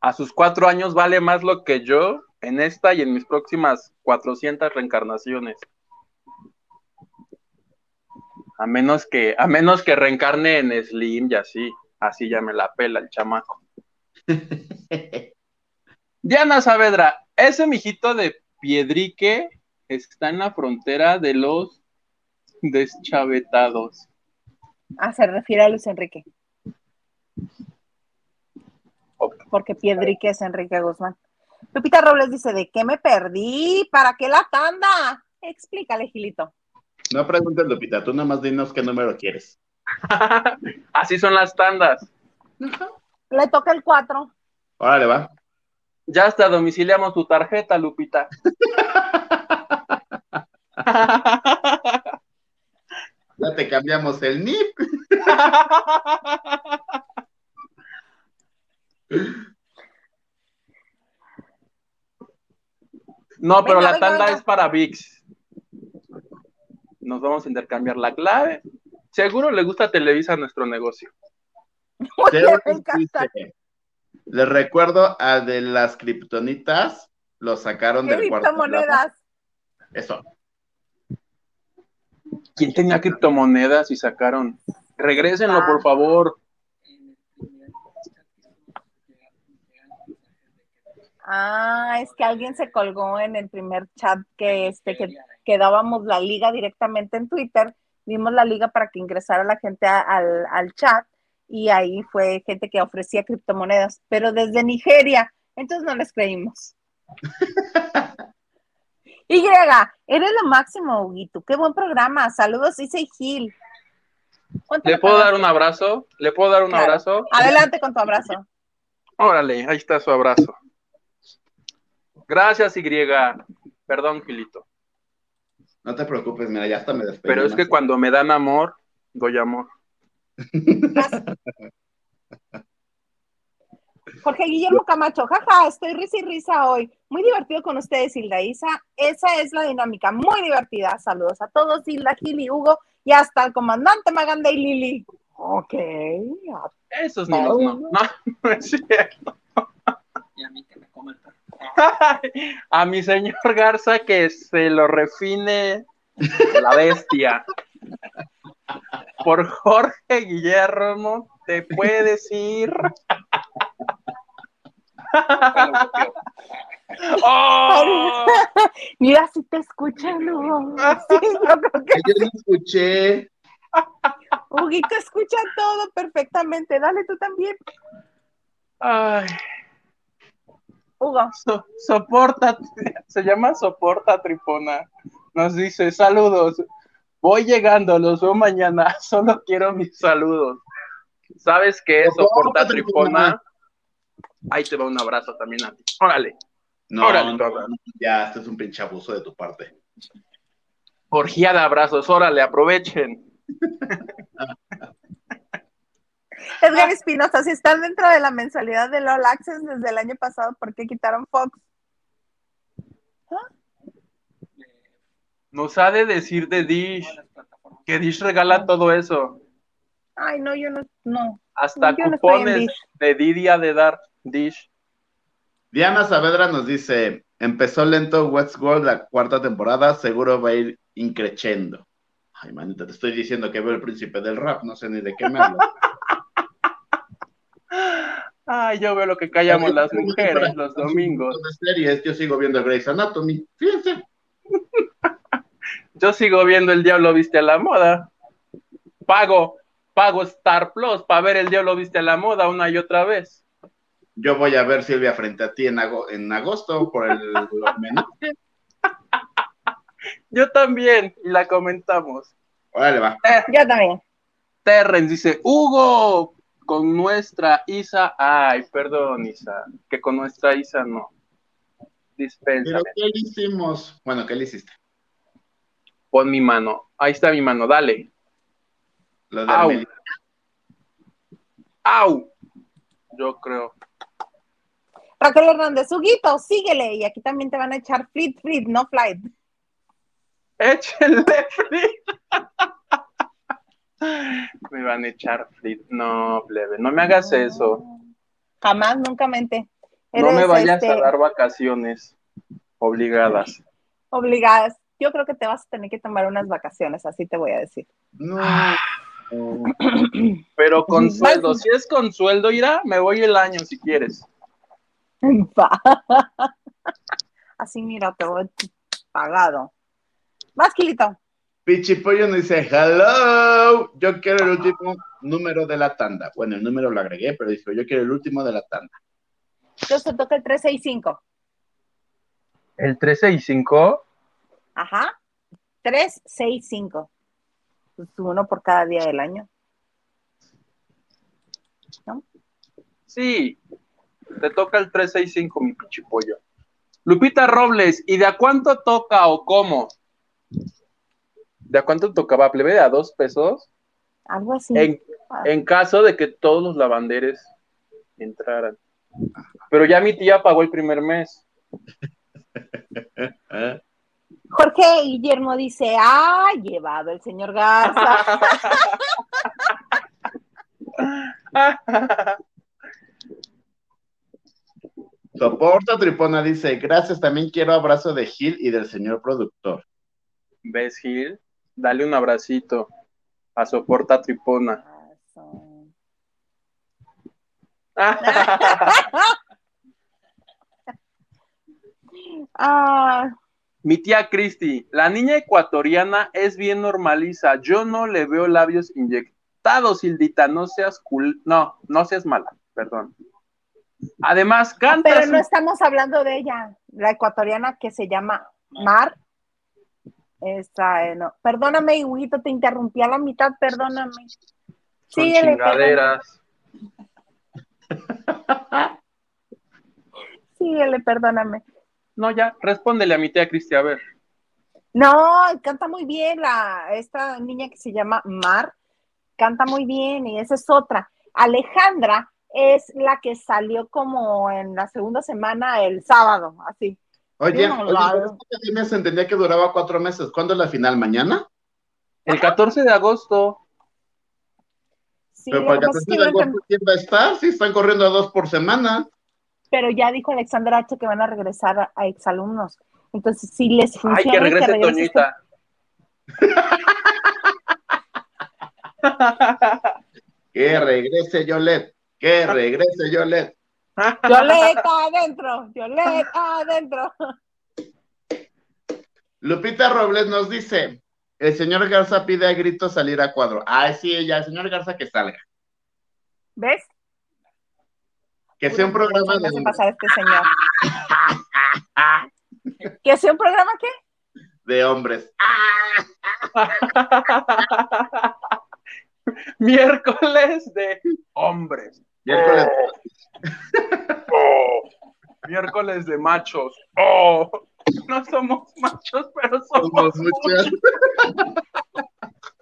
a sus cuatro años vale más lo que yo en esta y en mis próximas 400 reencarnaciones. A menos que, a menos que reencarne en Slim y así, así ya me la pela el chamaco. <laughs> Diana Saavedra, ese mijito de Piedrique está en la frontera de los deschavetados. Ah, se refiere a Luis Enrique. Porque Piedrique es Enrique Guzmán. Lupita Robles dice, ¿de qué me perdí? ¿Para qué la tanda? Explícale, Gilito. No preguntes, Lupita, tú nomás dinos qué número quieres. <laughs> Así son las tandas. Le toca el 4. Órale, va. Ya hasta domiciliamos tu tarjeta, Lupita. Ya te cambiamos el NIP. No, pero Venga, la venga, tanda venga. es para VIX. Nos vamos a intercambiar la clave. Seguro le gusta Televisa nuestro negocio. Oye, me encanta. Les recuerdo al de las kriptonitas, lo sacaron del cuarto. Criptomonedas. Eso. ¿Quién tenía criptomonedas y sacaron? Regrésenlo, Ah. por favor. En el primer chat que hicimos, llegaron llegaron mensajes de que Ah, es que alguien se colgó en el primer chat que, este, que, que dábamos la liga directamente en Twitter. Dimos la liga para que ingresara la gente a- al, al chat y ahí fue gente que ofrecía criptomonedas, pero desde Nigeria. Entonces no les creímos. <laughs> Y, eres lo máximo, Huguito. Qué buen programa. Saludos, dice Gil. ¿Cuánto ¿Le puedo dar un abrazo? ¿Le puedo dar un Claro. abrazo? Adelante con tu abrazo. Órale, ahí está su abrazo. Gracias, Y. Perdón, Gilito. No te preocupes, mira, ya hasta me despedí. Pero es que cuando me dan amor, doy amor. Jorge Guillermo Camacho, jaja, estoy risa y risa hoy. Muy divertido con ustedes, Hilda Isa. Esa es la dinámica, muy divertida. Saludos a todos, Hilda, Gil y Hugo, y hasta el comandante Maganda y Lili. Ok. Esos niños no. No, no es cierto. Y a mí que me come el perro. <laughs> A mi señor Garza que se lo refine la bestia. Por Jorge Guillermo te puedes ir. <laughs> ¡Oh! Mira, si te escuchan, Hugo. Sí, yo creo que Yo no escuché. Huguito escucha todo perfectamente. Dale tú también, Ay, Hugo. so- soporta, <laughs> se llama Soporta Tripona. Nos dice, saludos. Voy llegando, los veo mañana. <laughs> Solo quiero mis saludos. ¿Sabes qué es Soporta Tripona. Ahí te va un abrazo también a ti. Órale. No, Órale, no, ya, este es un pinche abuso de tu parte. Orgía de abrazos, órale, aprovechen. Edgar Espinosa, si están dentro de la mensualidad de LOL Access desde el año pasado, ¿por qué quitaron Fox? Nos ha de decir de Dish, que Dish regala todo eso. Ay, no, yo no, no. Hasta Yo no cupones Dish. de Didia de dar Dish. Diana Saavedra nos dice, empezó lento Westworld la cuarta temporada, seguro va a ir increchendo. Ay, manita, te estoy diciendo que veo el príncipe del rap, no sé ni de qué me hablas. <laughs> Ay, yo veo lo que callamos las mujeres los domingos. De series, yo sigo viendo Grey's Anatomy. Fíjense. <laughs> Yo sigo viendo El Diablo Viste a la Moda. Pago, pago Star Plus para ver El Diablo Viste a la Moda una y otra vez. Yo voy a ver Silvia frente a ti en, ago- en agosto por el homenaje. <laughs> Yo también, y la comentamos. Órale, va. Yo también. Terrence dice, Hugo, con nuestra Isa, ay, perdón, Isa, que con nuestra Isa no. Pero Dispénsame, ¿qué le hicimos? Bueno, ¿qué le hiciste? Pon mi mano. Ahí está mi mano, dale. Lo de Au. ¡Au! Yo creo. Raquel Hernández, Huguito, síguele. Y aquí también te van a echar fleet, fleet, no flight. Échenle flit. <laughs> Me van a echar flit. No, plebe, no me hagas eso. Jamás, nunca mente. No me vayas este, a dar vacaciones obligadas. obligadas. Yo creo que te vas a tener que tomar unas vacaciones, así te voy a decir. No. Pero con sueldo, si es con sueldo, irá, me voy el año si quieres. <laughs> Así, mira, te voy pagado. Más, Quilito. Pichipollo nos dice, hello, yo quiero el último número de la tanda. Bueno, el número lo agregué, pero dice, yo quiero el último de la tanda. Entonces te toca el 365. ¿El 13 5? Ajá. 365. Pues uno por cada día del año. Sí, te toca el 365, mi pichipollo. Lupita Robles, ¿y de a cuánto toca o cómo? ¿De a cuánto tocaba, plebe? ¿De a dos pesos? Algo así. En, en caso de que todos los lavanderes entraran. Pero ya mi tía pagó el primer mes. <laughs> Jorge Guillermo dice, ah, llevado el señor Garza. <laughs> Soporta Tripona dice, gracias, también quiero abrazo de Gil y del señor productor. ¿Ves, Gil? Dale un abracito a Soporta Tripona. Ah, <laughs> <laughs> Mi tía Cristi, la niña ecuatoriana es bien normaliza. Yo no le veo labios inyectados, Hildita. No seas cool. No, no seas mala, perdón. Además, canta. pero su- no estamos hablando de ella, la ecuatoriana que se llama Mar. Esta, eh, no. Perdóname, Huguito, te interrumpí a la mitad, perdóname. son Síguele, chingaderas. perdóname. Síguele, perdóname. No, ya, respóndele a mi tía Cristi, a ver. No, canta muy bien la, esta niña que se llama Mar, canta muy bien y esa es otra. Alejandra es la que salió como en la segunda semana el sábado, así. Oye, No, oye, la- entendía que duraba cuatro meses. ¿Cuándo es la final? ¿Mañana? El 14 de agosto. Sí, pero para el que pasa es 14 que de agosto, ¿quién va a estar? Sí, están corriendo a dos por semana. Pero ya dijo Alexander H que van a regresar a, a exalumnos. Entonces, si les funciona. Ay, que regrese regrese- Toñita. <laughs> Que regrese Yolet, que regrese Yolet. Yoleta adentro, Yoleta adentro. Lupita Robles nos dice, el señor Garza pide a gritos salir a cuadro. Ah, sí, ya, el señor Garza que salga. ¿Ves? Que sea un programa de, pasar este señor. <laughs> ¿Que sea un programa qué? de hombres. <laughs> Miércoles de hombres. Miércoles. Oh. Miércoles de machos. Oh. No somos machos, pero somos Somos muchas.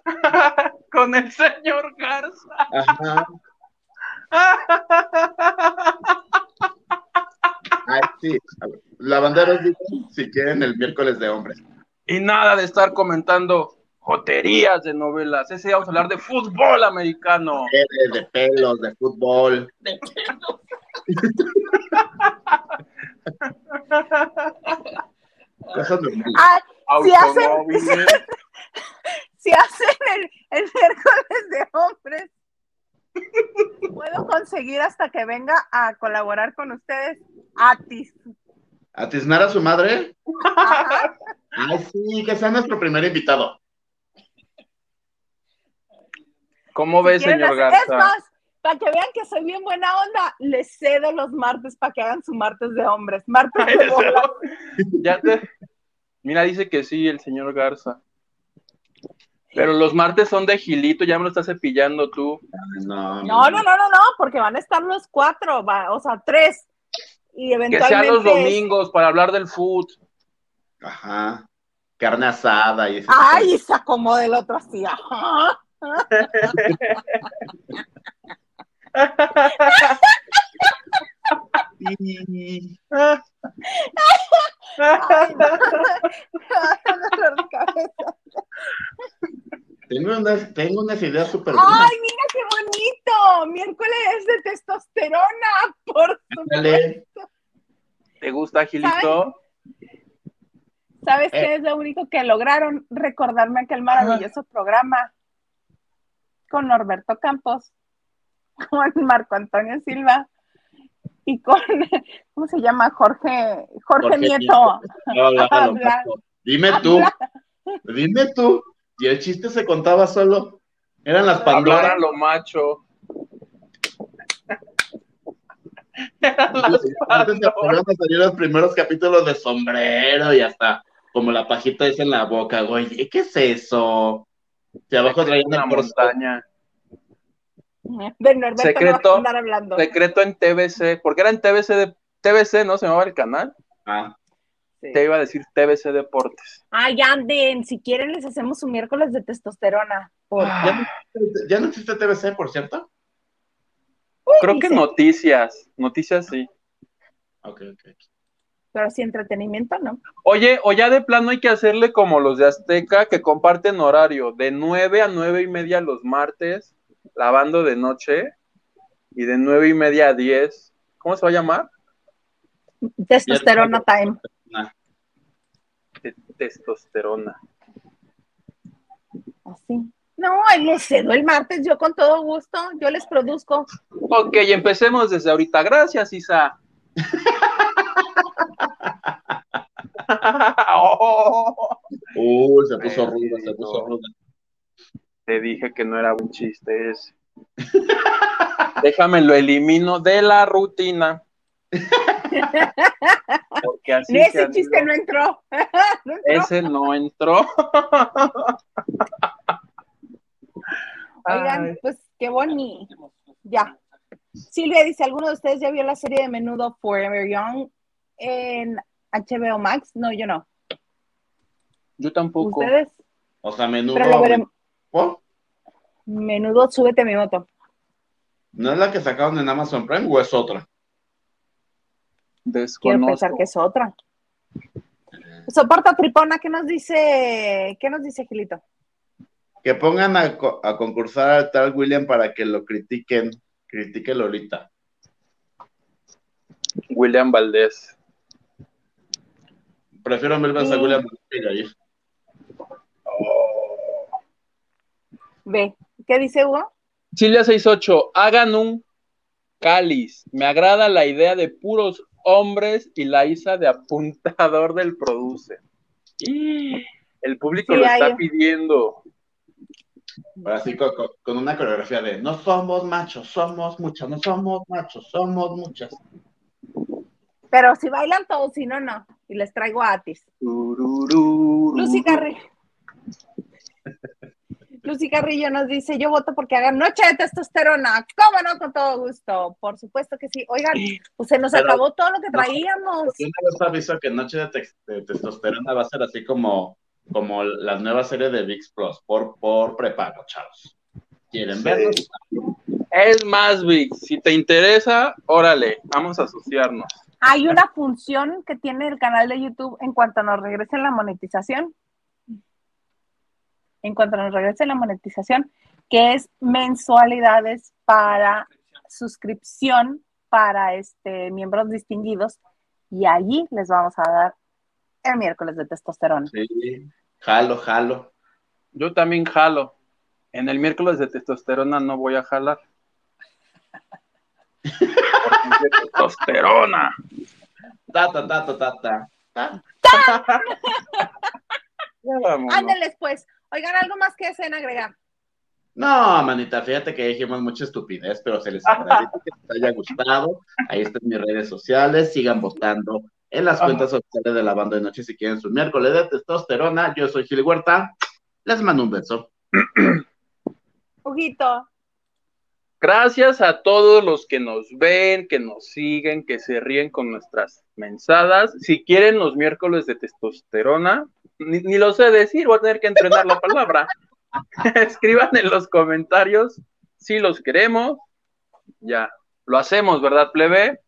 <laughs> con el señor Garza. Ajá. Ay, sí. Lavanderos dicen si quieren el miércoles de hombres. Y nada de estar comentando joterías de novelas. Ese día vamos a hablar de fútbol americano. De, de pelos, de fútbol. Cosas normales. Ah, Si hacen- <laughs> si hacen el, el miércoles de hombres, puedo conseguir hasta que venga a colaborar con ustedes Atis. ¿Atiznar a su madre? Ajá. Ay, sí, que sea nuestro primer invitado. ¿Cómo ves, ¿Quieren señor Es Garza? más, para que vean que soy bien buena onda, les cedo los martes para que hagan su martes de hombres. Martes de bolas. Ya te- Mira, dice que sí, el señor Garza. Pero los martes son de Gilito, ya me lo estás cepillando tú. No, No, no, no, no, no, porque van a estar los cuatro, va, o sea, tres. Y Que eventualmente. sean los domingos para hablar del food. Ajá. Carne asada y ese Ay, y se acomoda el otro así. ajá. Sí. Ay, no. De cabeza. Tengo unas, tengo unas ideas súper Ay, mira qué bonito. Miércoles de testosterona, por Ándale. ¿Te gusta, Gilito? ¿Sabes Eh. qué es lo único que lograron? Recordarme aquel maravilloso programa con Norberto Campos, <laughs> con Marco Antonio Silva y con, <laughs> ¿cómo se llama? Jorge, Jorge, Jorge Nieto. No. <laughs> Dime tú, dime tú. Y el chiste se contaba solo. Eran las Hablar a Pandoras. lo macho. <laughs> Eran las Antes Pandoras. empezaron a salir los primeros capítulos de sombrero y hasta como la pajita esa en la boca, güey. ¿Y ¿Qué es eso? Y abajo traían Una montaña. De Norberto Secreto. no va a andar hablando. Secreto en TBC. Porque era en TBC de TBC, ¿no? Se llamaba el canal. Ah, Sí. Te iba a decir TBC Deportes. Ay, anden, si quieren les hacemos un miércoles de testosterona. Por- ¿ya, no, ya no existe TBC, por cierto? Creo que dice. noticias. Noticias sí. Ok, ok. Pero si entretenimiento, ¿no? Oye, o ya de plano hay que hacerle como los de Azteca que comparten horario de 9 a 9 y media los martes, lavando de noche, y de 9 y media a 10. ¿Cómo se va a llamar? Testosterona time. Te- Testosterona. Así. No, ay, les cedo el martes, yo con todo gusto, yo les produzco. Ok, empecemos desde ahorita. Gracias, Isa. Oh, <laughs> Uy, se puso Ay, ruda, se puso no. ruda. te dije que no era un chiste ese. <laughs> Déjame lo elimino de la rutina. <laughs> Porque así se Ese han chiste no entró. <laughs> No entró. Ese no entró. Oigan, pues qué bonito. Ya. Silvia dice, ¿alguno de ustedes ya vio la serie de menudo Forever Young en HBO Max? No, yo no. yo tampoco. ¿Ustedes? O sea, menudo. Menudo, súbete a mi moto. ¿No es la que sacaron en Amazon Prime o es otra? Quiero Desconozco. pensar que es otra. Soporta Tripona, ¿qué nos dice? ¿Qué nos dice Gilito? Que pongan a, co- a concursar al tal William para que lo critiquen. Critique Lolita. William Valdés. Prefiero mil veces a. William que Jair. Ve, ¿qué dice Hugo? Silvia 68, hagan un cáliz. Me agrada la idea de puros hombres y la Isa de apuntador del producer. Y el público Sí, lo hay- está pidiendo. Así con, con- con una coreografía de no somos machos, somos muchas, no somos machos, somos muchas. Pero si bailan todos, si no, no. Y les traigo a Atis. Lucy Carrillo. Lucy Carrillo nos dice, yo voto porque hagan noche de testosterona. ¿Cómo no? Con todo gusto. Por supuesto que sí. Oigan, pues se nos Pero- acabó todo lo que traíamos. Yo una vez aviso que Noche de, Testosterona va a ser así como, como la nueva serie de VIX Plus, por, por prepago, chavos. ¿Quieren Sí. verlo? Es más, Vic, si te interesa, órale, vamos a asociarnos. Hay una función que tiene el canal de YouTube en cuanto nos regrese la monetización. En cuanto nos regrese la monetización, que es mensualidades para suscripción para este miembros distinguidos y allí les vamos a dar el miércoles de testosterona. Sí. Jalo, jalo. Yo también jalo. En el miércoles de testosterona no voy a jalar. <laughs> De testosterona. Ta, ta, ta, ta, pues. Oigan, algo más que deseen agregar. No, manita, fíjate que dijimos mucha estupidez, pero se les agradece que les haya gustado. Ahí están mis redes sociales, sigan votando en las Ajá. cuentas oficiales de la banda de noche si quieren su miércoles de testosterona. Yo soy Gil Huerta, les mando un beso. <clears throat> Huguito, Gracias a todos los que nos ven, que nos siguen, que se ríen con nuestras mensadas. Si quieren los miércoles de testosterona, ni, ni lo sé decir, voy a tener que entrenar la palabra. <laughs> Escriban en los comentarios si los queremos. Ya, lo hacemos, ¿verdad, plebe?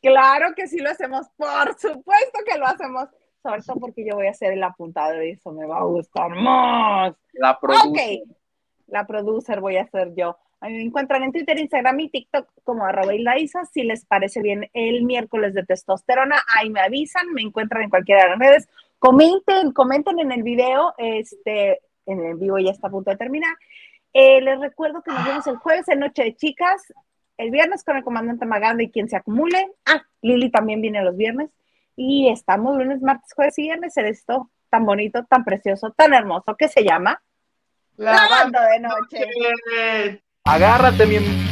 claro que sí lo hacemos, por supuesto que lo hacemos. Sobre todo porque yo voy a hacer el apuntado y eso me va a gustar más. La produce. Ok, la producer voy a ser yo. A mí me encuentran en Twitter, Instagram y TikTok como arroba Isa. Si les parece bien el miércoles de testosterona, ahí me avisan, me encuentran en cualquiera de las redes. Comenten, comenten en el video, este, en el vivo ya está a punto de terminar. Eh, les recuerdo que nos vemos el jueves en Noche de Chicas, el viernes con el comandante Maganda y quien se acumule. Ah, Lili también viene los viernes. Y estamos lunes, martes, jueves y viernes en esto tan bonito, tan precioso, tan hermoso que se llama Lavando de Noche. Eh, Agárrate, mi